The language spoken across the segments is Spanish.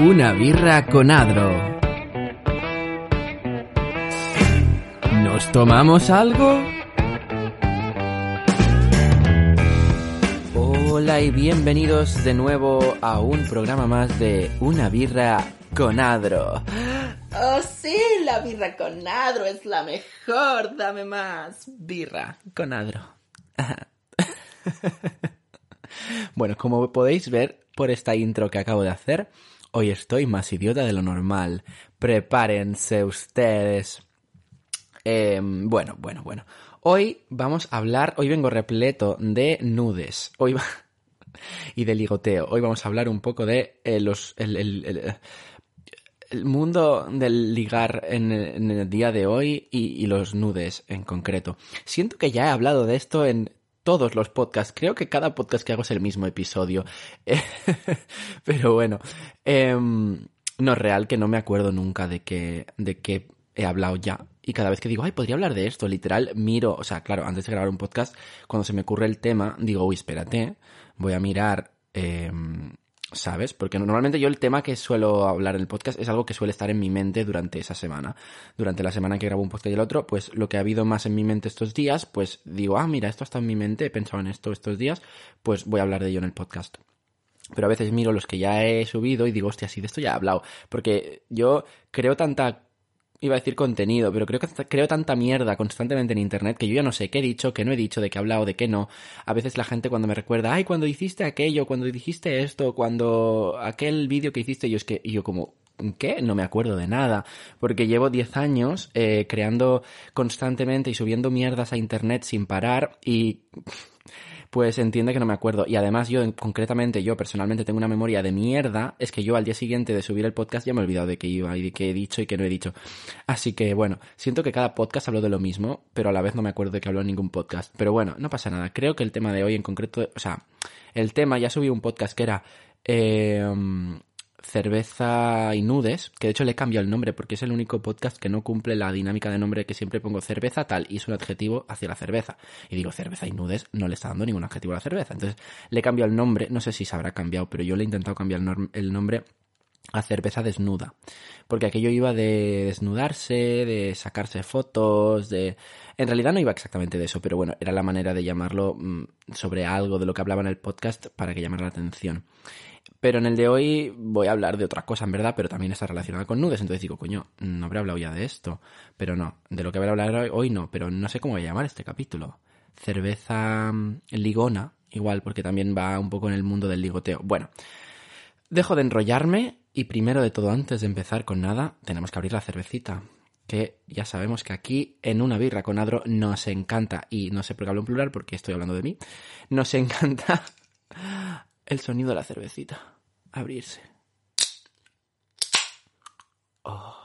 Una birra con Adro. ¿Nos tomamos algo? Hola y bienvenidos de nuevo a un programa más de Una birra con Adro. Oh, sí, la birra con Adro es la mejor. Dame más. Birra con Adro. bueno, como podéis ver por esta intro que acabo de hacer, hoy estoy más idiota de lo normal. Prepárense ustedes. Em, bueno, bueno, bueno. Hoy vamos a hablar, hoy vengo repleto de nudes. Hoy va... y de ligoteo. Hoy vamos a hablar un poco de eh, los... El, el, el, mundo del ligar en, el día de hoy y, y los nudes en concreto. Siento que ya he hablado de esto en todos los podcasts. Creo que cada podcast que hago es el mismo episodio. Pero bueno, em, no es real que no me acuerdo nunca de que, de que he hablado ya. Y cada vez que digo, ay, podría hablar de esto, literal, miro, o sea, claro, antes de grabar un podcast, cuando se me ocurre el tema, digo, uy, espérate, voy a mirar eh, ¿sabes? Porque normalmente yo el tema que suelo hablar en el podcast es algo que suele estar en mi mente durante esa semana. Durante la semana que grabo un podcast y el otro, pues lo que ha habido más en mi mente estos días, pues digo, ah, mira, esto está en mi mente, he pensado en esto estos días, pues voy a hablar de ello en el podcast. Pero a veces miro los que ya he subido y digo, hostia, sí, de esto ya he hablado. Porque yo creo tanta iba a decir contenido, pero creo que creo tanta mierda constantemente en internet que yo ya no sé qué he dicho, qué no he dicho, de qué he hablado, de qué no. A veces la gente cuando me recuerda, ay, cuando hiciste aquello, cuando dijiste esto, cuando aquel vídeo que hiciste, yo es que, y yo como, ¿qué? No me acuerdo de nada, porque llevo 10 años eh, creando constantemente y subiendo mierdas a internet sin parar y pues entiende que no me acuerdo. Y además yo, concretamente, yo personalmente tengo una memoria de mierda, es que yo al día siguiente de subir el podcast ya me he olvidado de qué iba y de qué he dicho y qué no he dicho. Así que bueno, siento que cada podcast hablo de lo mismo, pero a la vez no me acuerdo de que hablo en ningún podcast. Pero bueno, no pasa nada. Creo que el tema de hoy en concreto, o sea, el tema, ya subí un podcast que era... Eh, cerveza y nudes, que de hecho le he cambiado el nombre porque es el único podcast que no cumple la dinámica de nombre que siempre pongo cerveza tal y es un adjetivo hacia la cerveza. Y digo cerveza y nudes no le está dando ningún adjetivo a la cerveza. Entonces le he cambiado el nombre, no sé si se habrá cambiado, pero yo le he intentado cambiar el nombre a cerveza desnuda. Porque aquello iba de desnudarse, de sacarse fotos, de... En realidad no iba exactamente de eso, pero bueno, era la manera de llamarlo mm, sobre algo de lo que hablaba en el podcast para que llamara la atención. Pero en el de hoy voy a hablar de otra cosa, en verdad, pero también está relacionada con nudes. Entonces digo, coño, no habré hablado ya de esto. Pero no, de lo que voy a hablar hoy no, pero no sé cómo voy a llamar este capítulo. Cerveza mm, ligona, igual, porque también va un poco en el mundo del ligoteo. Bueno, dejo de enrollarme y primero de todo, antes de empezar con nada, tenemos que abrir la cervecita. Que ya sabemos que aquí en una birra con Adro nos encanta, y no sé por qué hablo en plural porque estoy hablando de mí, nos encanta el sonido de la cervecita. Abrirse. Oh.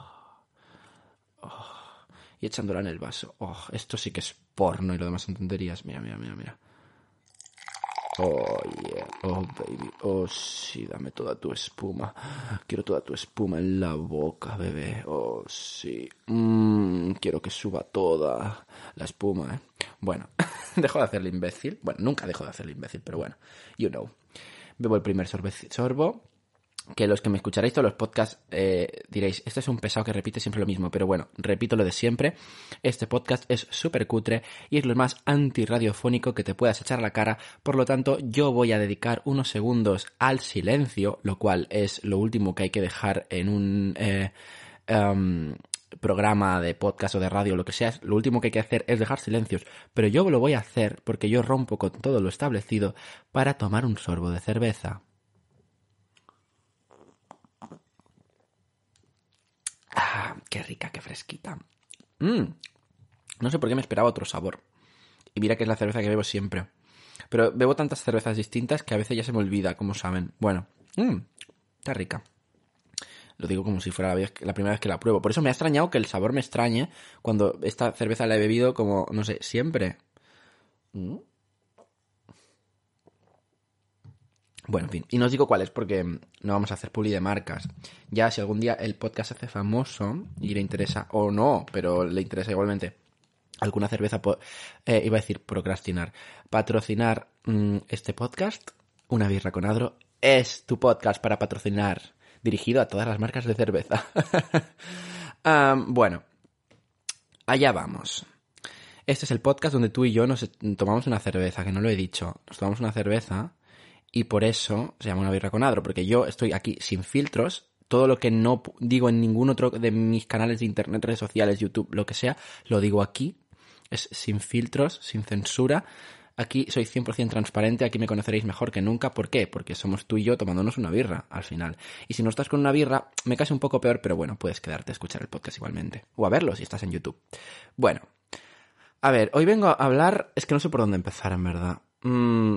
Oh. Y echándola en el vaso. Oh, esto sí que es porno y lo demás son tonterías. Mira, mira, mira, mira. Oh, yeah. Oh, baby. Oh, sí, dame toda tu espuma. Quiero toda tu espuma en la boca, bebé. Oh, sí. Mmm, quiero que suba toda la espuma, ¿eh? Bueno, dejo de hacerle imbécil. Bueno, nunca dejo de hacerle imbécil, pero bueno, you know bebo el primer sorbo, que los que me escucharéis todos los podcasts eh, diréis, este es un pesado que repite siempre lo mismo, pero bueno, repito lo de siempre, este podcast es súper cutre y es lo más antirradiofónico que te puedas echar a la cara, por lo tanto yo voy a dedicar unos segundos al silencio, lo cual es lo último que hay que dejar en un... Eh, em, programa de podcast o de radio, lo que sea, lo último que hay que hacer es dejar silencios. Pero yo lo voy a hacer porque yo rompo con todo lo establecido para tomar un sorbo de cerveza. Ah, qué rica, qué fresquita. Mm. No sé por qué me esperaba otro sabor. Y mira que es la cerveza que bebo siempre. Pero bebo tantas cervezas distintas que a veces ya se me olvida, como saben. Bueno, mmm, está rica. Lo digo como si fuera la, primera vez que la pruebo. Por eso me ha extrañado que el sabor me extrañe cuando esta cerveza la he bebido como, no sé, siempre. Mm. Bueno, en fin. Y no os digo cuál es porque no vamos a hacer puli de marcas. Ya si algún día el podcast se hace famoso y le interesa, o no, pero le interesa igualmente alguna cerveza, eh, iba a decir procrastinar, patrocinar mm, este podcast, una birra con Adro es tu podcast para patrocinar, dirigido a todas las marcas de cerveza. Bueno, allá vamos. Este es el podcast donde tú y yo nos tomamos una cerveza, que no lo he dicho. Nos tomamos una cerveza y por eso se llama una birra con adro, porque yo estoy aquí sin filtros. Todo lo que no digo en ningún otro de mis canales de internet, redes sociales, YouTube, lo que sea, lo digo aquí. Es sin filtros, sin censura. Aquí soy 100% transparente, aquí me conoceréis mejor que nunca. ¿Por qué? Porque somos tú y yo tomándonos una birra al final. Y si no estás con una birra, me cae un poco peor, pero bueno, puedes quedarte a escuchar el podcast igualmente. O a verlo si estás en YouTube. Bueno, a ver, hoy vengo a hablar. Es que no sé por dónde empezar, en verdad. Mm,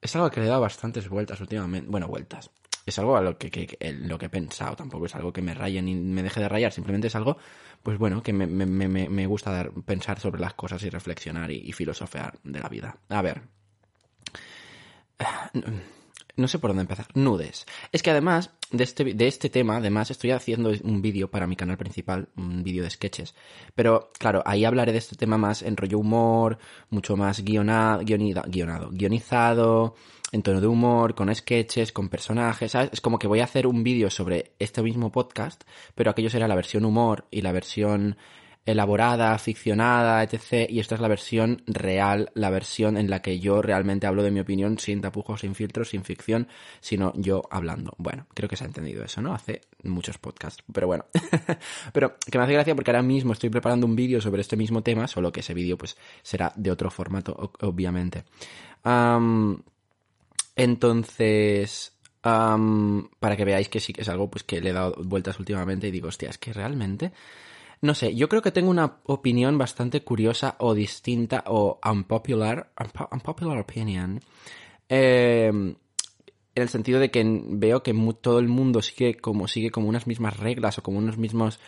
es algo que le he dado bastantes vueltas últimamente. Bueno, vueltas. Es algo a lo que, que- lo que he pensado. Tampoco es algo que me raye ni me deje de rayar. Simplemente es algo, pues bueno, que me, me- me- me- me gusta dar- pensar sobre las cosas y reflexionar y, y filosofear de la vida. A ver. No sé por dónde empezar. Nudes. Es que además de este, de este tema, además estoy haciendo un vídeo para mi canal principal, un vídeo de sketches. Pero claro, ahí hablaré de este tema más en rollo humor, mucho más guionado, guionado, guionizado, en tono de humor, con sketches, con personajes, ¿sabes? Es como que voy a hacer un vídeo sobre este mismo podcast, pero aquello será la versión humor y la versión elaborada, ficcionada, etc. Y esta es la versión real, la versión en la que yo realmente hablo de mi opinión sin tapujos, sin filtros, sin ficción, sino yo hablando. Bueno, creo que se ha entendido eso, ¿no? Hace muchos podcasts, pero bueno. pero que me hace gracia porque ahora mismo estoy preparando un vídeo sobre este mismo tema, solo que ese vídeo pues será de otro formato, obviamente. Am, entonces, para que veáis que sí que es algo pues que le he dado vueltas últimamente y digo, hostia, es que realmente... No sé, yo creo que tengo una opinión bastante curiosa o distinta o unpopular, unpo- unpopular opinion. Eh, en el sentido de que veo que todo el mundo sigue como, sigue como unas mismas reglas o como unos mismos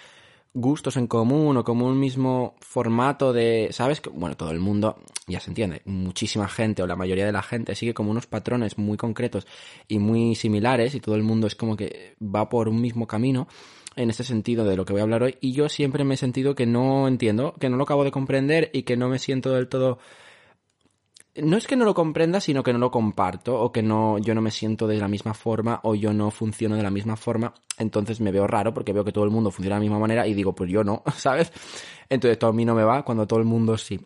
gustos en común o como un mismo formato de, ¿sabes? Bueno, todo el mundo, ya se entiende, muchísima gente o la mayoría de la gente sigue como unos patrones muy concretos y muy similares y todo el mundo es como que va por un mismo camino en este sentido de lo que voy a hablar hoy y yo siempre me he sentido que no entiendo, que no lo acabo de comprender y que no me siento del todo no es que no lo comprenda, sino que no lo comparto o que no yo no me siento de la misma forma o yo no funciono de la misma forma, entonces me veo raro porque veo que todo el mundo funciona de la misma manera y digo, pues yo no, ¿sabes? Entonces todo a mí no me va cuando todo el mundo sí.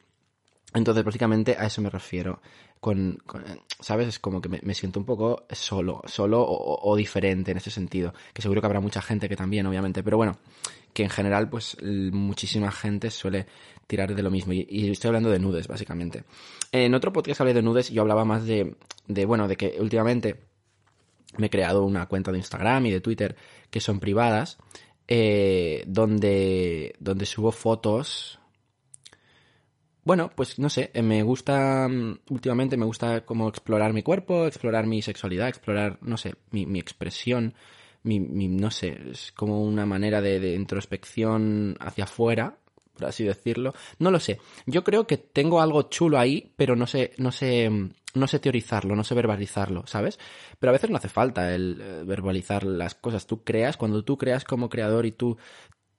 Entonces, básicamente a eso me refiero. Con, ¿sabes? Es como que me, siento un poco solo, solo o, diferente en ese sentido. Que seguro que habrá mucha gente que también, obviamente. Pero bueno, que en general, pues muchísima gente suele tirar de lo mismo. Y, y estoy hablando de nudes, básicamente. En otro podcast hablé de nudes y yo hablaba más de, de, bueno, de que últimamente me he creado una cuenta de Instagram y de Twitter que son privadas, eh, donde, donde subo fotos. Bueno, pues no sé, eh, me gusta, mm, últimamente me gusta como explorar mi cuerpo, explorar mi sexualidad, explorar, no sé, mi, mi expresión, mi, mi- no sé, es como una manera de, de introspección hacia afuera, por así decirlo. No lo sé. Yo creo que tengo algo chulo ahí, pero no sé, no sé, mm, no sé teorizarlo, no sé verbalizarlo, ¿sabes? Pero a veces no hace falta el eh, verbalizar las cosas. Tú creas, cuando tú creas como creador y tú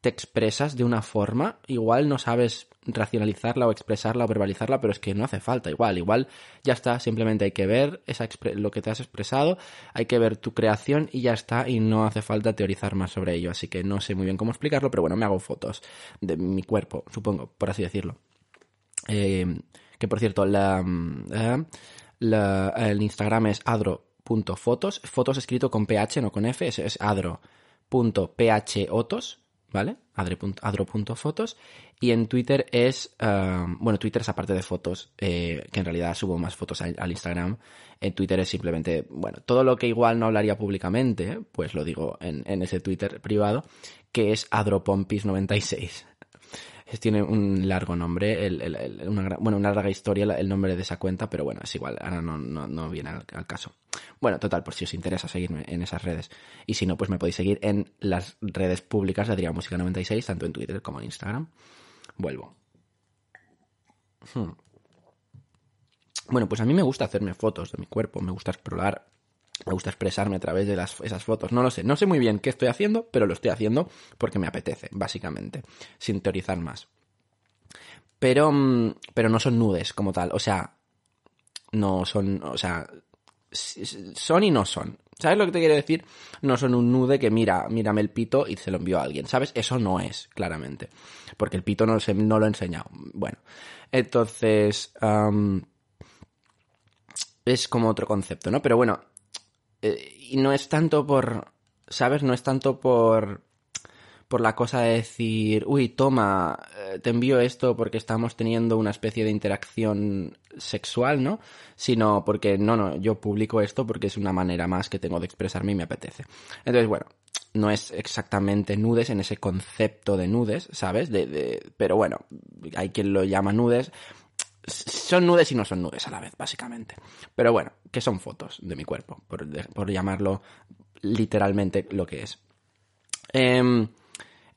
expresas de una forma, igual no sabes racionalizarla o expresarla o verbalizarla, pero es que no hace falta, igual, igual ya está, simplemente hay que ver esa lo que te has expresado, hay que ver tu creación y ya está, y no hace falta teorizar más sobre ello, así que no sé muy bien cómo explicarlo, pero bueno, me hago fotos de mi cuerpo, supongo, por así decirlo. Eh, que por cierto, la, mm, eh, el Instagram es adro.fotos, fotos escrito con ph, no con f, es, es adro.photos, ¿vale? Adro.fotos. Y en Twitter es, eh, bueno, Twitter es aparte de fotos, eh, que en realidad subo más fotos al, al Instagram. En Twitter es simplemente, bueno, todo lo que igual no hablaría públicamente, pues lo digo en, en ese Twitter privado, que es adropompis96. Tiene un largo nombre, el- el- bueno, una larga historia el nombre de esa cuenta, pero bueno, es igual, ahora no, no, no viene al, al caso. Bueno, total, por si os interesa seguirme en esas redes. Y si no, pues me podéis seguir en las redes públicas de Adrián Música 96, tanto en Twitter como en Instagram. Vuelvo. Hmm. Bueno, pues a mí me gusta hacerme fotos de mi cuerpo, me gusta explorar, me gusta expresarme a través de las, esas fotos. No lo sé, no sé muy bien qué estoy haciendo, pero lo estoy haciendo porque me apetece, básicamente, sin teorizar más. Pero, mm, pero no son nudes como tal, o sea, no son, o sea, son y no son. ¿Sabes lo que te quiero decir? No son un nude que mira, mírame el pito y se lo envió a alguien, ¿sabes? Eso no es, claramente. Porque el pito no, se, no lo he enseñado. Bueno, entonces... es como otro concepto, ¿no? Pero bueno, eh, y no es tanto por... ¿Sabes? No es tanto por por la cosa de decir, uy, toma, eh, te envío esto porque estamos teniendo una especie de interacción sexual, ¿no? Sino porque, no, no, yo publico esto porque es una manera más que tengo de expresarme y me apetece. Entonces, bueno, no es exactamente nudes en ese concepto de nudes, ¿sabes? De, de, pero bueno, hay quien lo llama nudes. Son nudes y no son nudes a la vez, básicamente. Pero bueno, que son fotos de mi cuerpo, por, por llamarlo literalmente lo que es. Eh,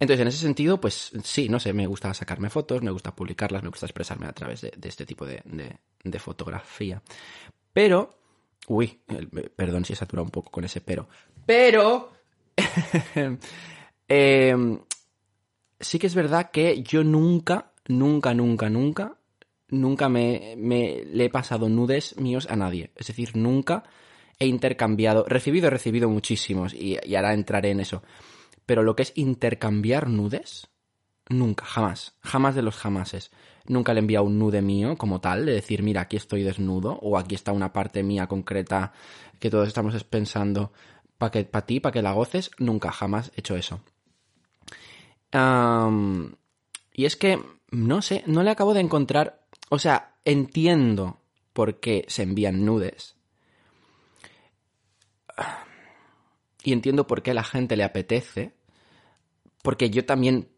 entonces, en ese sentido, pues sí, no sé, me gusta sacarme fotos, me gusta publicarlas, me gusta expresarme a través de, este tipo de, fotografía. Pero, uy, perdón si he saturado un poco con ese pero. Pero, em, sí que es verdad que yo nunca, nunca, nunca, nunca, nunca me, le he pasado nudes míos a nadie. Es decir, nunca he intercambiado, recibido, he recibido muchísimos y, ahora entraré en eso pero lo que es intercambiar nudes, nunca, jamás, jamás de los jamases. Nunca le he enviado un nude mío como tal, de decir, mira, aquí estoy desnudo, o aquí está una parte mía concreta que todos estamos pensando para para ti, para que la goces. Nunca, jamás he hecho eso. y es que, no sé, no le acabo de encontrar. O sea, entiendo por qué se envían nudes y entiendo por qué a la gente le apetece, porque yo también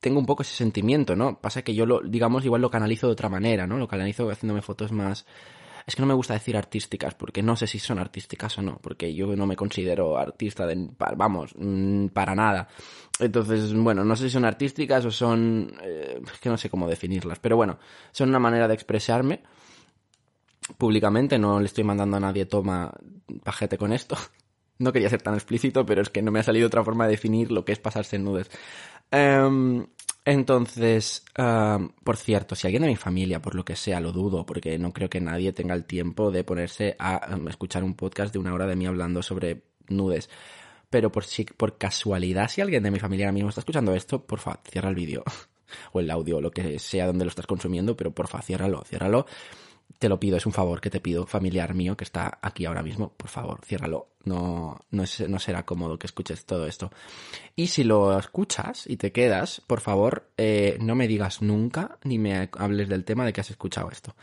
tengo un poco ese sentimiento, ¿no? Pasa que yo lo, digamos, igual lo canalizo de otra manera, ¿no? Lo canalizo haciéndome fotos más... Es que no me gusta decir artísticas, porque no sé si son artísticas o no, porque yo no me considero artista. Vamos, mm, para nada. Entonces, bueno, no sé si son artísticas o son... Eh, es que no sé cómo definirlas, pero bueno, son una manera de expresarme públicamente, no le estoy mandando a nadie toma pajete con esto, no quería ser tan explícito, pero es que no me ha salido otra forma de definir lo que es pasarse en nudes. Em, entonces, por cierto, si alguien de mi familia, por lo que sea, lo dudo, porque no creo que nadie tenga el tiempo de ponerse a em, escuchar un podcast de una hora de mí hablando sobre nudes. Pero por si, por casualidad, si alguien de mi familia ahora mismo está escuchando esto, por cierra el vídeo. o el audio, lo que sea donde lo estás consumiendo, pero por ciérralo, ciérralo te lo pido, es un favor que te pido, familiar mío que está aquí ahora mismo, por favor, ciérralo. No, no, no, será cómodo que escuches todo esto. Y si lo escuchas y te quedas, por favor, eh, no me digas nunca ni me hables del tema de que has escuchado esto.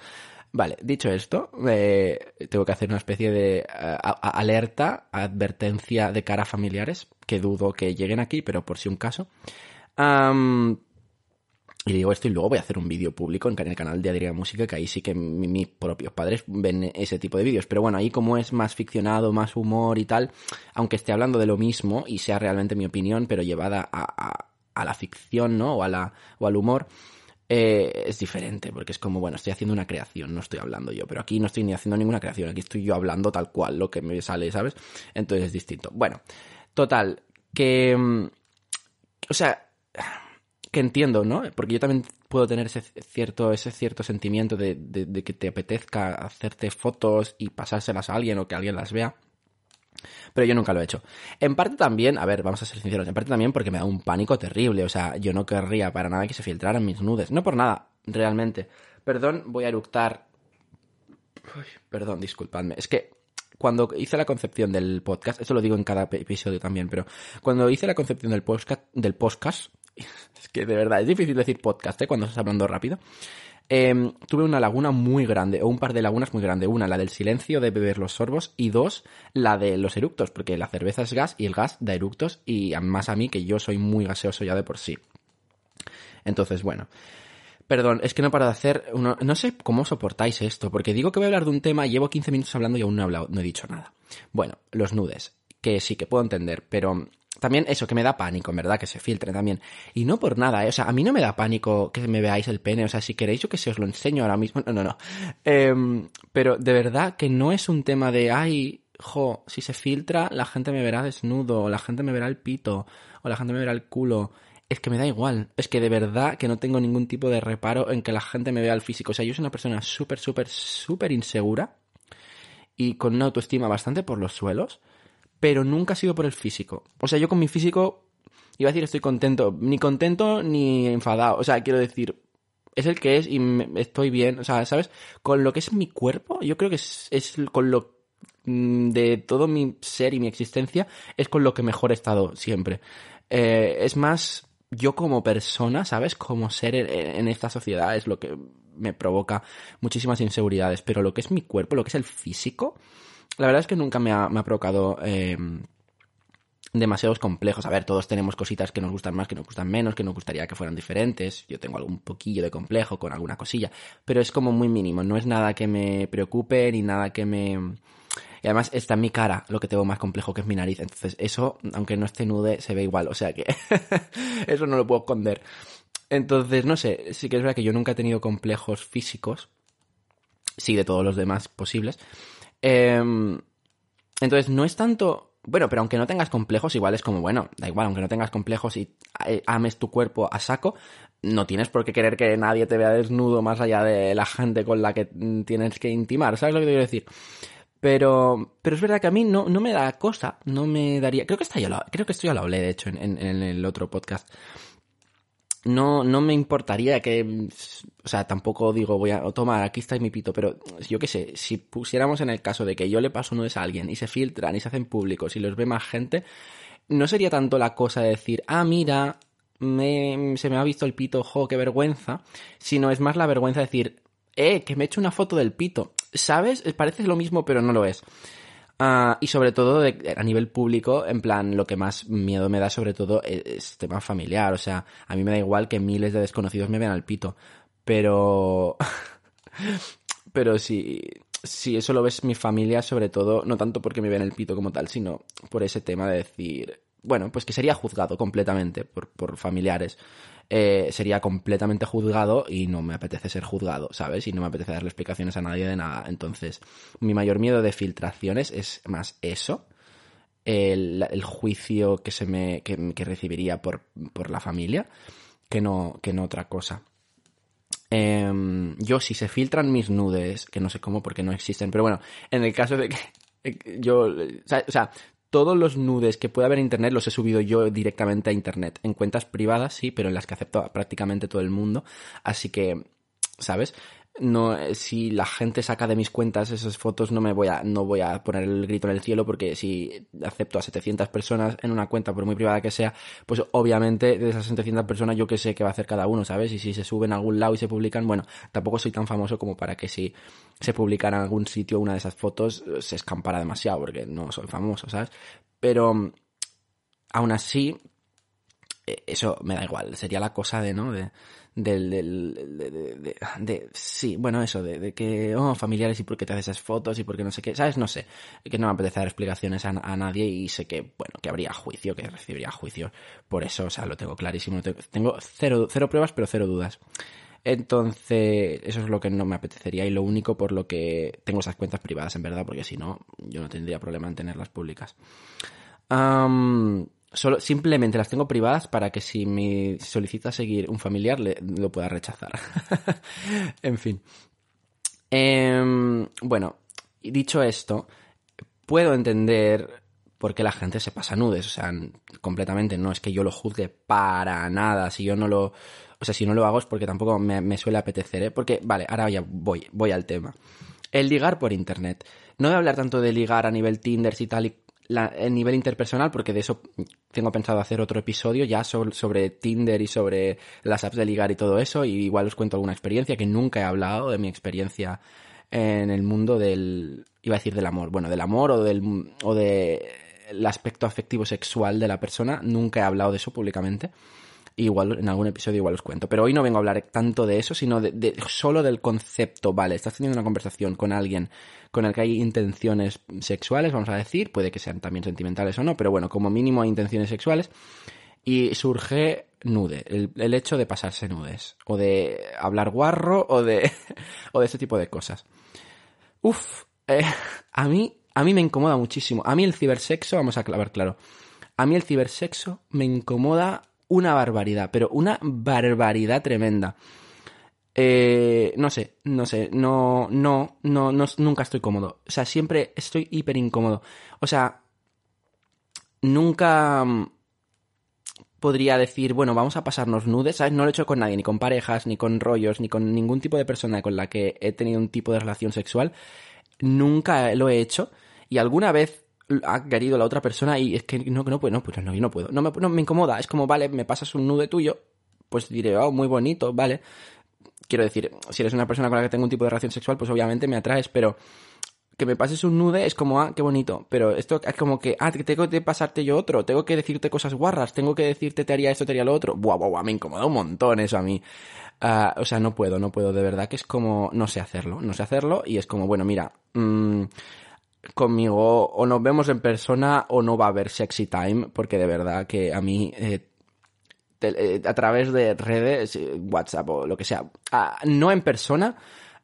Vale, dicho esto, eh, tengo que hacer una especie de eh, alerta, advertencia de cara a familiares, que dudo que lleguen aquí, pero por si un caso. Y digo esto y luego voy a hacer un vídeo público en el canal de Adriana Música, que ahí sí que mis propios padres ven ese tipo de vídeos. Pero bueno, ahí como es más ficcionado, más humor y tal, aunque esté hablando de lo mismo y sea realmente mi opinión, pero llevada a, la ficción, ¿no? O, a la, o al humor, eh, es diferente, porque es como, bueno, estoy haciendo una creación, no estoy hablando yo, pero aquí no estoy ni haciendo ninguna creación, aquí estoy yo hablando tal cual, lo que me sale, ¿sabes? Entonces es distinto. Bueno, total, que... Mm, o sea que entiendo, ¿no? Porque yo también puedo tener ese cierto, ese cierto sentimiento de, de, que te apetezca hacerte fotos y pasárselas a alguien o que alguien las vea. Pero yo nunca lo he hecho. En parte también, a ver, vamos a ser sinceros, en parte también porque me da un pánico terrible. O sea, yo no querría para nada que se filtraran mis nudes. No por nada, realmente. Perdón, voy a eructar. perdón, disculpadme. Es que cuando hice la concepción del podcast, esto lo digo en cada episodio también, pero cuando hice la concepción del podcast, del podcast, es que de verdad es difícil decir podcast ¿eh? cuando estás hablando rápido. Em, tuve una laguna muy grande, o un par de lagunas muy grandes. Una, la del silencio de beber los sorbos, y dos, la de los eructos, porque la cerveza es gas y el gas da eructos, y más a mí que yo soy muy gaseoso ya de por sí. Entonces, bueno. Perdón, es que no paro de hacer. no sé cómo soportáis esto, porque digo que voy a hablar de un tema, llevo 15 minutos hablando y aún no he hablado, no he dicho nada. Bueno, los nudes, que sí que puedo entender, pero también eso, que me da pánico, en verdad, que se filtre también. Y no por nada, ¿eh? O sea, a mí no me da pánico que me veáis el pene. O sea, si queréis yo que se os lo enseño ahora mismo. No, no, no. Em, pero de verdad que no es un tema de, ay, jo, si se filtra, la gente me verá desnudo, o la gente me verá el pito, o la gente me verá el culo. Es que me da igual. Es que de verdad que no tengo ningún tipo de reparo en que la gente me vea el físico. O sea, yo soy una persona súper, súper, súper insegura y con una autoestima bastante por los suelos, pero nunca ha sido por el físico. O sea, yo con mi físico, iba a decir estoy contento, ni contento ni enfadado. O sea, quiero decir, es el que es y estoy bien. O sea, ¿sabes? Con lo que es mi cuerpo, yo creo que es, es con lo mm, de todo mi ser y mi existencia, es con lo que mejor he estado siempre. Eh, es más yo como persona, ¿sabes? Como ser en esta sociedad es lo que me provoca muchísimas inseguridades, pero lo que es mi cuerpo, lo que es el físico, la verdad es que nunca me ha, provocado eh, demasiados complejos. A ver, todos tenemos cositas que nos gustan más, que nos gustan menos, que nos gustaría que fueran diferentes. Yo tengo algún poquillo de complejo con alguna cosilla, pero es como muy mínimo, no es nada que me preocupe ni nada que me y además está en mi cara lo que tengo más complejo, que es mi nariz. Entonces eso, aunque no esté nude, se ve igual. O sea que eso no lo puedo esconder. Entonces, no sé, sí que es verdad que yo nunca he tenido complejos físicos. Sí, de todos los demás posibles. Em, entonces, no es tanto... Bueno, pero aunque no tengas complejos, igual es como, bueno, da igual, aunque no tengas complejos y eh, ames tu cuerpo a saco, no tienes por qué querer que nadie te vea desnudo más allá de la gente con la que tienes que intimar, ¿sabes lo que te quiero decir? Pero, pero es verdad que a mí no, no me da cosa, no me daría. Creo que esto ya lo, creo que esto ya lo hablé, de hecho, en, el otro podcast. No, no me importaría que. O sea, tampoco digo, voy a tomar, aquí está mi pito, pero yo qué sé, si pusiéramos en el caso de que yo le paso nudes a alguien y se filtran y se hacen públicos y los ve más gente, no sería tanto la cosa de decir, ah, mira, me, se me ha visto el pito, jo, qué vergüenza, sino es más la vergüenza de decir, eh, que me he hecho una foto del pito. ¿Sabes? Parece lo mismo, pero no lo es. Ah, y sobre todo a nivel público, en plan, lo que más miedo me da sobre todo es, tema familiar. O sea, a mí me da igual que miles de desconocidos me vean al pito. Pero... pero si, si eso lo ves mi familia, sobre todo, no tanto porque me ven el pito como tal, sino por ese tema de decir, bueno, pues que sería juzgado completamente por, por familiares. Eh, sería completamente juzgado y no me apetece ser juzgado, ¿sabes? Y no me apetece darle explicaciones a nadie de nada. Entonces, mi mayor miedo de filtraciones es más eso, el, juicio que se me que, recibiría por, por, la familia, que no, que no otra cosa. Em, yo, si se filtran mis nudes, que no sé cómo porque no existen, pero bueno, en el caso de que yo, o sea, todos los nudes que pueda haber en internet los he subido yo directamente a internet. En cuentas privadas, sí, pero en las que acepto prácticamente todo el mundo. Así que, ¿sabes? No si la gente saca de mis cuentas esas fotos no me voy a no voy a poner el grito en el cielo porque si acepto a 700 personas en una cuenta por muy privada que sea pues obviamente de esas 700 personas yo que sé qué va a hacer cada uno sabes y si se suben a algún lado y se publican bueno tampoco soy tan famoso como para que si se publicara en algún sitio una de esas fotos se escampara demasiado porque no soy famoso sabes pero aún así e, eso me da igual sería la cosa de no de del, del de, sí, bueno, eso, de, que, oh, familiares y por qué te haces esas fotos y por qué no sé qué, ¿sabes? No sé, que no me apetece dar explicaciones a, nadie y sé que, bueno, que habría juicio, que recibiría juicio por eso, o sea, lo tengo clarísimo, tengo cero, cero pruebas, pero cero dudas. Entonces, eso es lo que no me apetecería y lo único por lo que tengo esas cuentas privadas, en verdad, porque si no, yo no tendría problema en tenerlas públicas. Solo, simplemente las tengo privadas para que si me solicita seguir un familiar lo pueda rechazar. en fin. Eh, bueno, dicho esto, puedo entender por qué la gente se pasa nudes. O sea, completamente no es que yo lo juzgue para nada. Si yo no lo. O sea, si no lo hago es porque tampoco me, me suele apetecer, ¿eh? Porque, vale, ahora ya voy, voy al tema. El ligar por internet. No voy a hablar tanto de ligar a nivel Tinder y tal y el nivel interpersonal, porque de eso tengo pensado hacer otro episodio ya sobre, Tinder y sobre las apps de ligar y todo eso, y igual os cuento alguna experiencia que nunca he hablado de mi experiencia en el mundo del, iba a decir del amor, bueno, del amor o del, o de aspecto afectivo sexual de la persona, nunca he hablado de eso públicamente. Igual en algún episodio igual os cuento. Pero hoy no vengo a hablar tanto de eso, sino de, solo del concepto. Vale, estás teniendo una conversación con alguien con el que hay intenciones sexuales, vamos a decir, puede que sean también sentimentales o no, pero bueno, como mínimo hay intenciones sexuales. Y surge nude, el, hecho de pasarse nudes, o de hablar guarro, o de, o de ese tipo de cosas. Uf, eh, a mí, a mí me incomoda muchísimo. A mí el cibersexo, vamos a clavar claro, a mí el cibersexo me incomoda una barbaridad, pero una barbaridad tremenda. Eh, no sé, no sé, no, no, no, no, nunca estoy cómodo. O sea, siempre estoy hiper incómodo. O sea, nunca mm, podría decir, bueno, vamos a pasarnos nudes, ¿sabes? No lo he hecho con nadie, ni con parejas, ni con rollos, ni con ningún tipo de persona con la que he tenido un tipo de relación sexual. Nunca lo he hecho. Y alguna vez ha querido la otra persona y es que no, no puedo, no, pues no, yo no puedo. No me, no me incomoda. Es como, vale, me pasas un nude tuyo, pues diré, oh, muy bonito, vale. Quiero decir, si eres una persona con la que tengo un tipo de relación sexual, pues obviamente me atraes, pero que me pases un nude es como, ah, qué bonito. Pero esto es como que, ah, tengo que pasarte yo otro, tengo que decirte cosas guarras, tengo que decirte te haría esto, te haría lo otro. Buah, buah, buah, me incomoda un montón eso a mí. Ah, o sea, no puedo, no puedo, de verdad que es como, no sé hacerlo, no sé hacerlo y es como, bueno, mira, mmm, conmigo o nos vemos en persona o no va a haber sexy time, porque de verdad que a mí eh, te, a través de redes, WhatsApp o lo que sea, a, no en persona,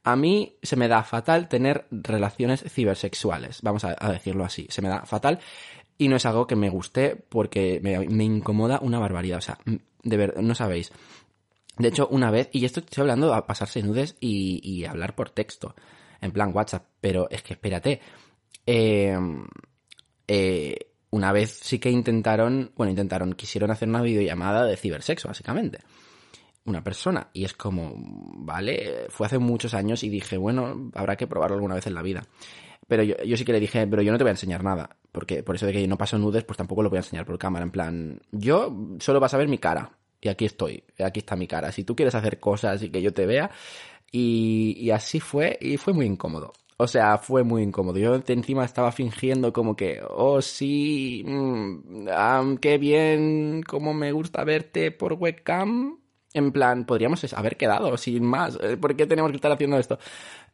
a mí se me da fatal tener relaciones cibersexuales, vamos a, decirlo así, se me da fatal y no es algo que me guste porque me, me incomoda una barbaridad, o sea, de verdad, no sabéis. De hecho, una vez, y esto estoy hablando a pasarse nudes y, y hablar por texto, en plan WhatsApp, pero es que espérate, eh, eh, una vez sí que intentaron, bueno, intentaron, quisieron hacer una videollamada de cibersexo, básicamente. Una persona. Y es como, vale, fue hace muchos años y dije, bueno, habrá que probarlo alguna vez en la vida. Pero yo, sí que le dije, pero yo no te voy a enseñar nada. Porque por eso de que no paso nudes, pues tampoco lo voy a enseñar por cámara. En plan, yo solo vas a ver mi cara. Y aquí estoy, aquí está mi cara. Si tú quieres hacer cosas y que yo te vea. Y así fue, y fue muy incómodo. O sea, fue muy incómodo. Yo encima estaba fingiendo como que, oh sí, um, qué bien, cómo me gusta verte por webcam. En plan, podríamos haber quedado sin más. Eh, ¿Por qué tenemos que estar haciendo esto?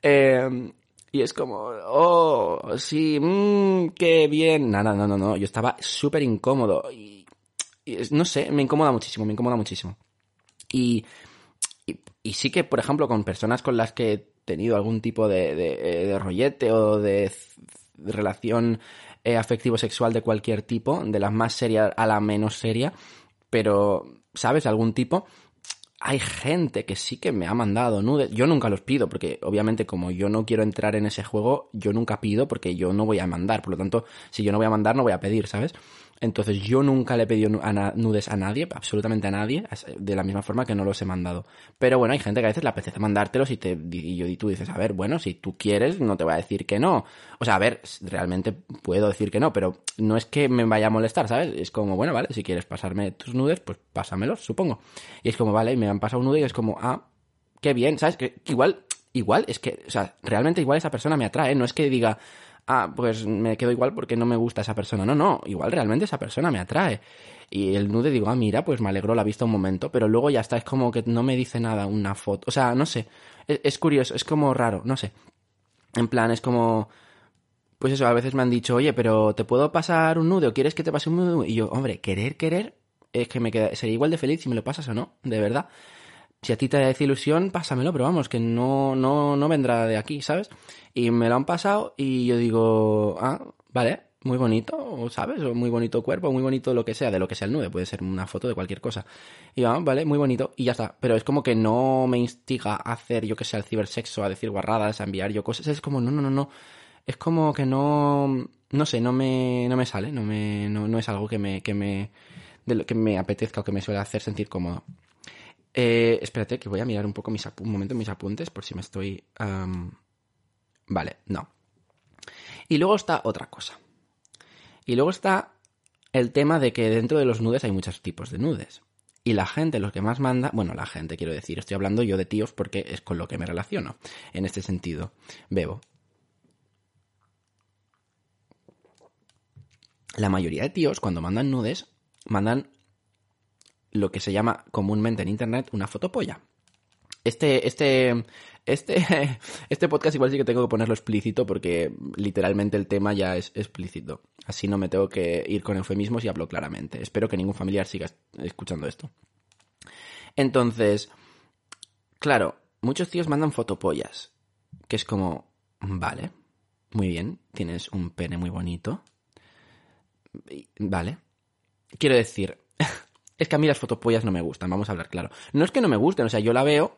Eh, y es como, oh, sí, mmm, qué bien. No, no, no, no, no. Yo estaba súper incómodo. Y, no sé, me incomoda muchísimo, me incomoda muchísimo. Y, y sí que, por ejemplo, con personas con las que tenido algún tipo de, de, de rollete o de, relación eh, afectivo-sexual de cualquier tipo, de la más seria a la menos seria, pero, ¿sabes? Algún tipo. Hay gente que sí que me ha mandado nudes. Yo nunca los pido, porque obviamente como yo no quiero entrar en ese juego, yo nunca pido porque yo no voy a mandar. Por lo tanto, si yo no voy a mandar, no voy a pedir, ¿sabes? Entonces yo nunca le he pedido nudes a nadie, absolutamente a nadie, de la misma forma que no los he mandado. Pero bueno, hay gente que a veces le apetece mandártelos y, te, y, yo, y tú dices, a ver, bueno, si tú quieres, no te voy a decir que no. O sea, a ver, realmente puedo decir que no, pero no es que me vaya a molestar, ¿sabes? Es como, bueno, vale, si quieres pasarme tus nudes, pues pásamelos, supongo. Y es como, vale, y me han pasado un nude y es como, ah, qué bien, ¿sabes? Que igual, igual, es que, o sea, realmente igual esa persona me atrae, no es que diga ah, pues me quedo igual porque no me gusta esa persona. No, no, igual realmente esa persona me atrae. Y el nude digo, ah, mira, pues me alegró la vista un momento, pero luego ya está, es como que no me dice nada una foto. O sea, no sé, es, es curioso, es como raro, no sé. En plan, es como... Pues eso, a veces me han dicho, oye, pero ¿te puedo pasar un nude o quieres que te pase un nude? Y yo, hombre, querer, querer, es que me queda, sería igual de feliz si me lo pasas o no, de verdad si a ti te hace ilusión, pásamelo, pero vamos, que no, no, no vendrá de aquí, ¿sabes? Y me lo han pasado y yo digo, ah, vale, muy bonito, ¿sabes? O muy bonito cuerpo, muy bonito lo que sea, de lo que sea el nude, puede ser una foto de cualquier cosa. Y ah, vale, muy bonito, y ya está. Pero es como que no me instiga a hacer, yo que sé, al cibersexo, a decir guarradas, a enviar yo cosas. Es como, no, no, no, no. Es como que no, no sé, no me, no me sale, no me, no, no es algo que me, que me, de lo que me apetezca o que me suele hacer sentir cómodo. Eh, espérate, que voy a mirar un poco mis un momento mis apuntes por si me estoy. Vale, no. Y luego está otra cosa. Y luego está el tema de que dentro de los nudes hay muchos tipos de nudes. Y la gente, los que más manda, bueno, la gente quiero decir, estoy hablando yo de tíos porque es con lo que me relaciono. En este sentido, bebo. La mayoría de tíos, cuando mandan nudes, mandan lo que se llama comúnmente en internet una fotopolla. Este, este, este, este podcast igual sí que tengo que ponerlo explícito porque literalmente el tema ya es explícito. Así no me tengo que ir con eufemismos y hablo claramente. Espero que ningún familiar siga escuchando esto. Entonces, claro, muchos tíos mandan fotopollas. Que es como, vale, muy bien, tienes un pene muy bonito. Vale. Quiero decir, es que a mí las fotopollas no me gustan, vamos a hablar claro. No es que no me gusten, o sea, yo la veo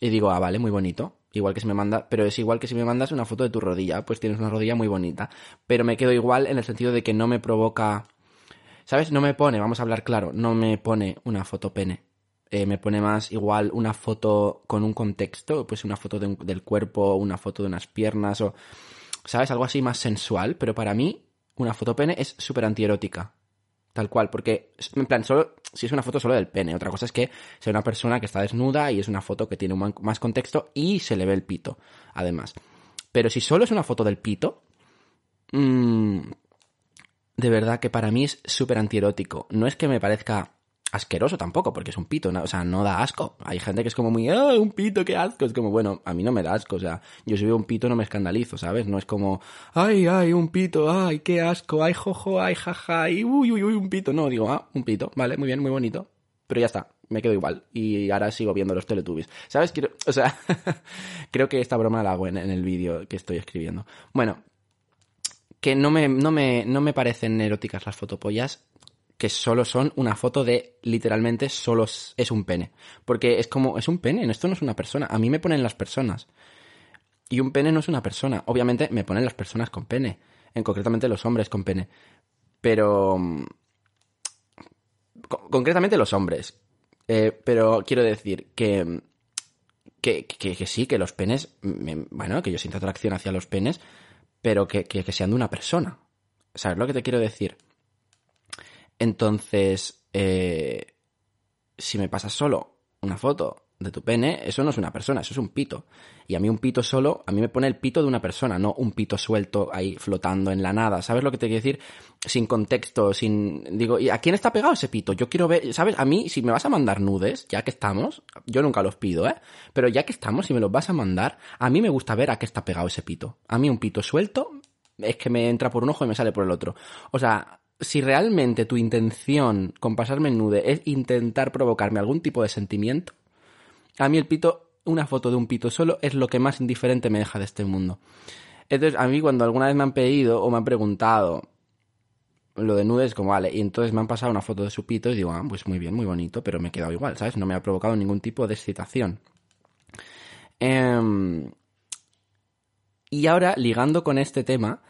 Y digo, ah, vale, muy bonito. Igual que si me manda, pero es igual que si me mandas una foto de tu rodilla, pues tienes una rodilla muy bonita. Pero me quedo igual en el sentido de que no me provoca, ¿sabes? No me pone, vamos a hablar claro, no me pone una foto pene. Eh, me pone más igual una foto con un contexto, pues una foto del cuerpo, una foto de unas piernas o, ¿sabes? Algo así más sensual, pero para mí una foto pene es súper antierótica. Tal cual, porque, en plan, solo, si es una foto solo del pene, otra cosa es que sea una persona que está desnuda y es una foto que tiene un más contexto y se le ve el pito, además. Pero si solo es una foto del pito, mm, de verdad que para mí es súper antierótico. No es que me parezca asqueroso tampoco, porque es un pito, o sea, no da asco. Hay gente que es como muy, ¡ah, un pito, qué asco! Es como, bueno, a mí no me da asco, o sea, yo si veo un pito no me escandalizo, ¿sabes? No es como, ¡ay, ay, un pito! ¡ay, qué asco! ¡ay, jojo! ¡ay, jaja! ¡ay, uy, uy, uy, un pito! No, digo, ah, un pito, vale, muy bien, muy bonito. Pero ya está, me quedo igual. Y ahora sigo viendo los Teletubbies. ¿Sabes? Quiero, o sea, creo que esta broma la hago en, en el vídeo que estoy escribiendo. Bueno, que no me, no me, no me parecen eróticas las fotopollas que solo son una foto de literalmente solo es un pene. Porque es como, es un pene, esto no es una persona. A mí me ponen las personas. Y un pene no es una persona. Obviamente me ponen las personas con pene. En concretamente los hombres con pene. Pero... mm, co- concretamente los hombres. Eh, pero quiero decir que, que, que, que sí, que los penes... me- bueno, que yo siento atracción hacia los penes, pero que, que sean de una persona. ¿Sabes lo que te quiero decir? Entonces, eh, si me pasas solo una foto de tu pene, eso no es una persona, eso es un pito. Y a mí un pito solo, a mí me pone el pito de una persona, no un pito suelto ahí flotando en la nada. ¿Sabes lo que te quiero decir? Sin contexto, sin... Digo, ¿y a quién está pegado ese pito? Yo quiero ver, ¿sabes? A mí, si me vas a mandar nudes, ya que estamos, yo nunca los pido, ¿eh? Pero ya que estamos, si me los vas a mandar, a mí me gusta ver a qué está pegado ese pito. A mí un pito suelto es que me entra por un ojo y me sale por el otro. O sea, si realmente tu intención con pasarme el nude es intentar provocarme algún tipo de sentimiento, a mí el pito, una foto de un pito solo es lo que más indiferente me deja de este mundo. Entonces, a mí cuando alguna vez me han pedido o me han preguntado lo de nudes, como vale, y entonces me han pasado una foto de su pito y digo, ah, pues muy bien, muy bonito, pero me he quedado igual, ¿sabes? No me ha provocado ningún tipo de excitación. Em, y ahora, ligando con este tema,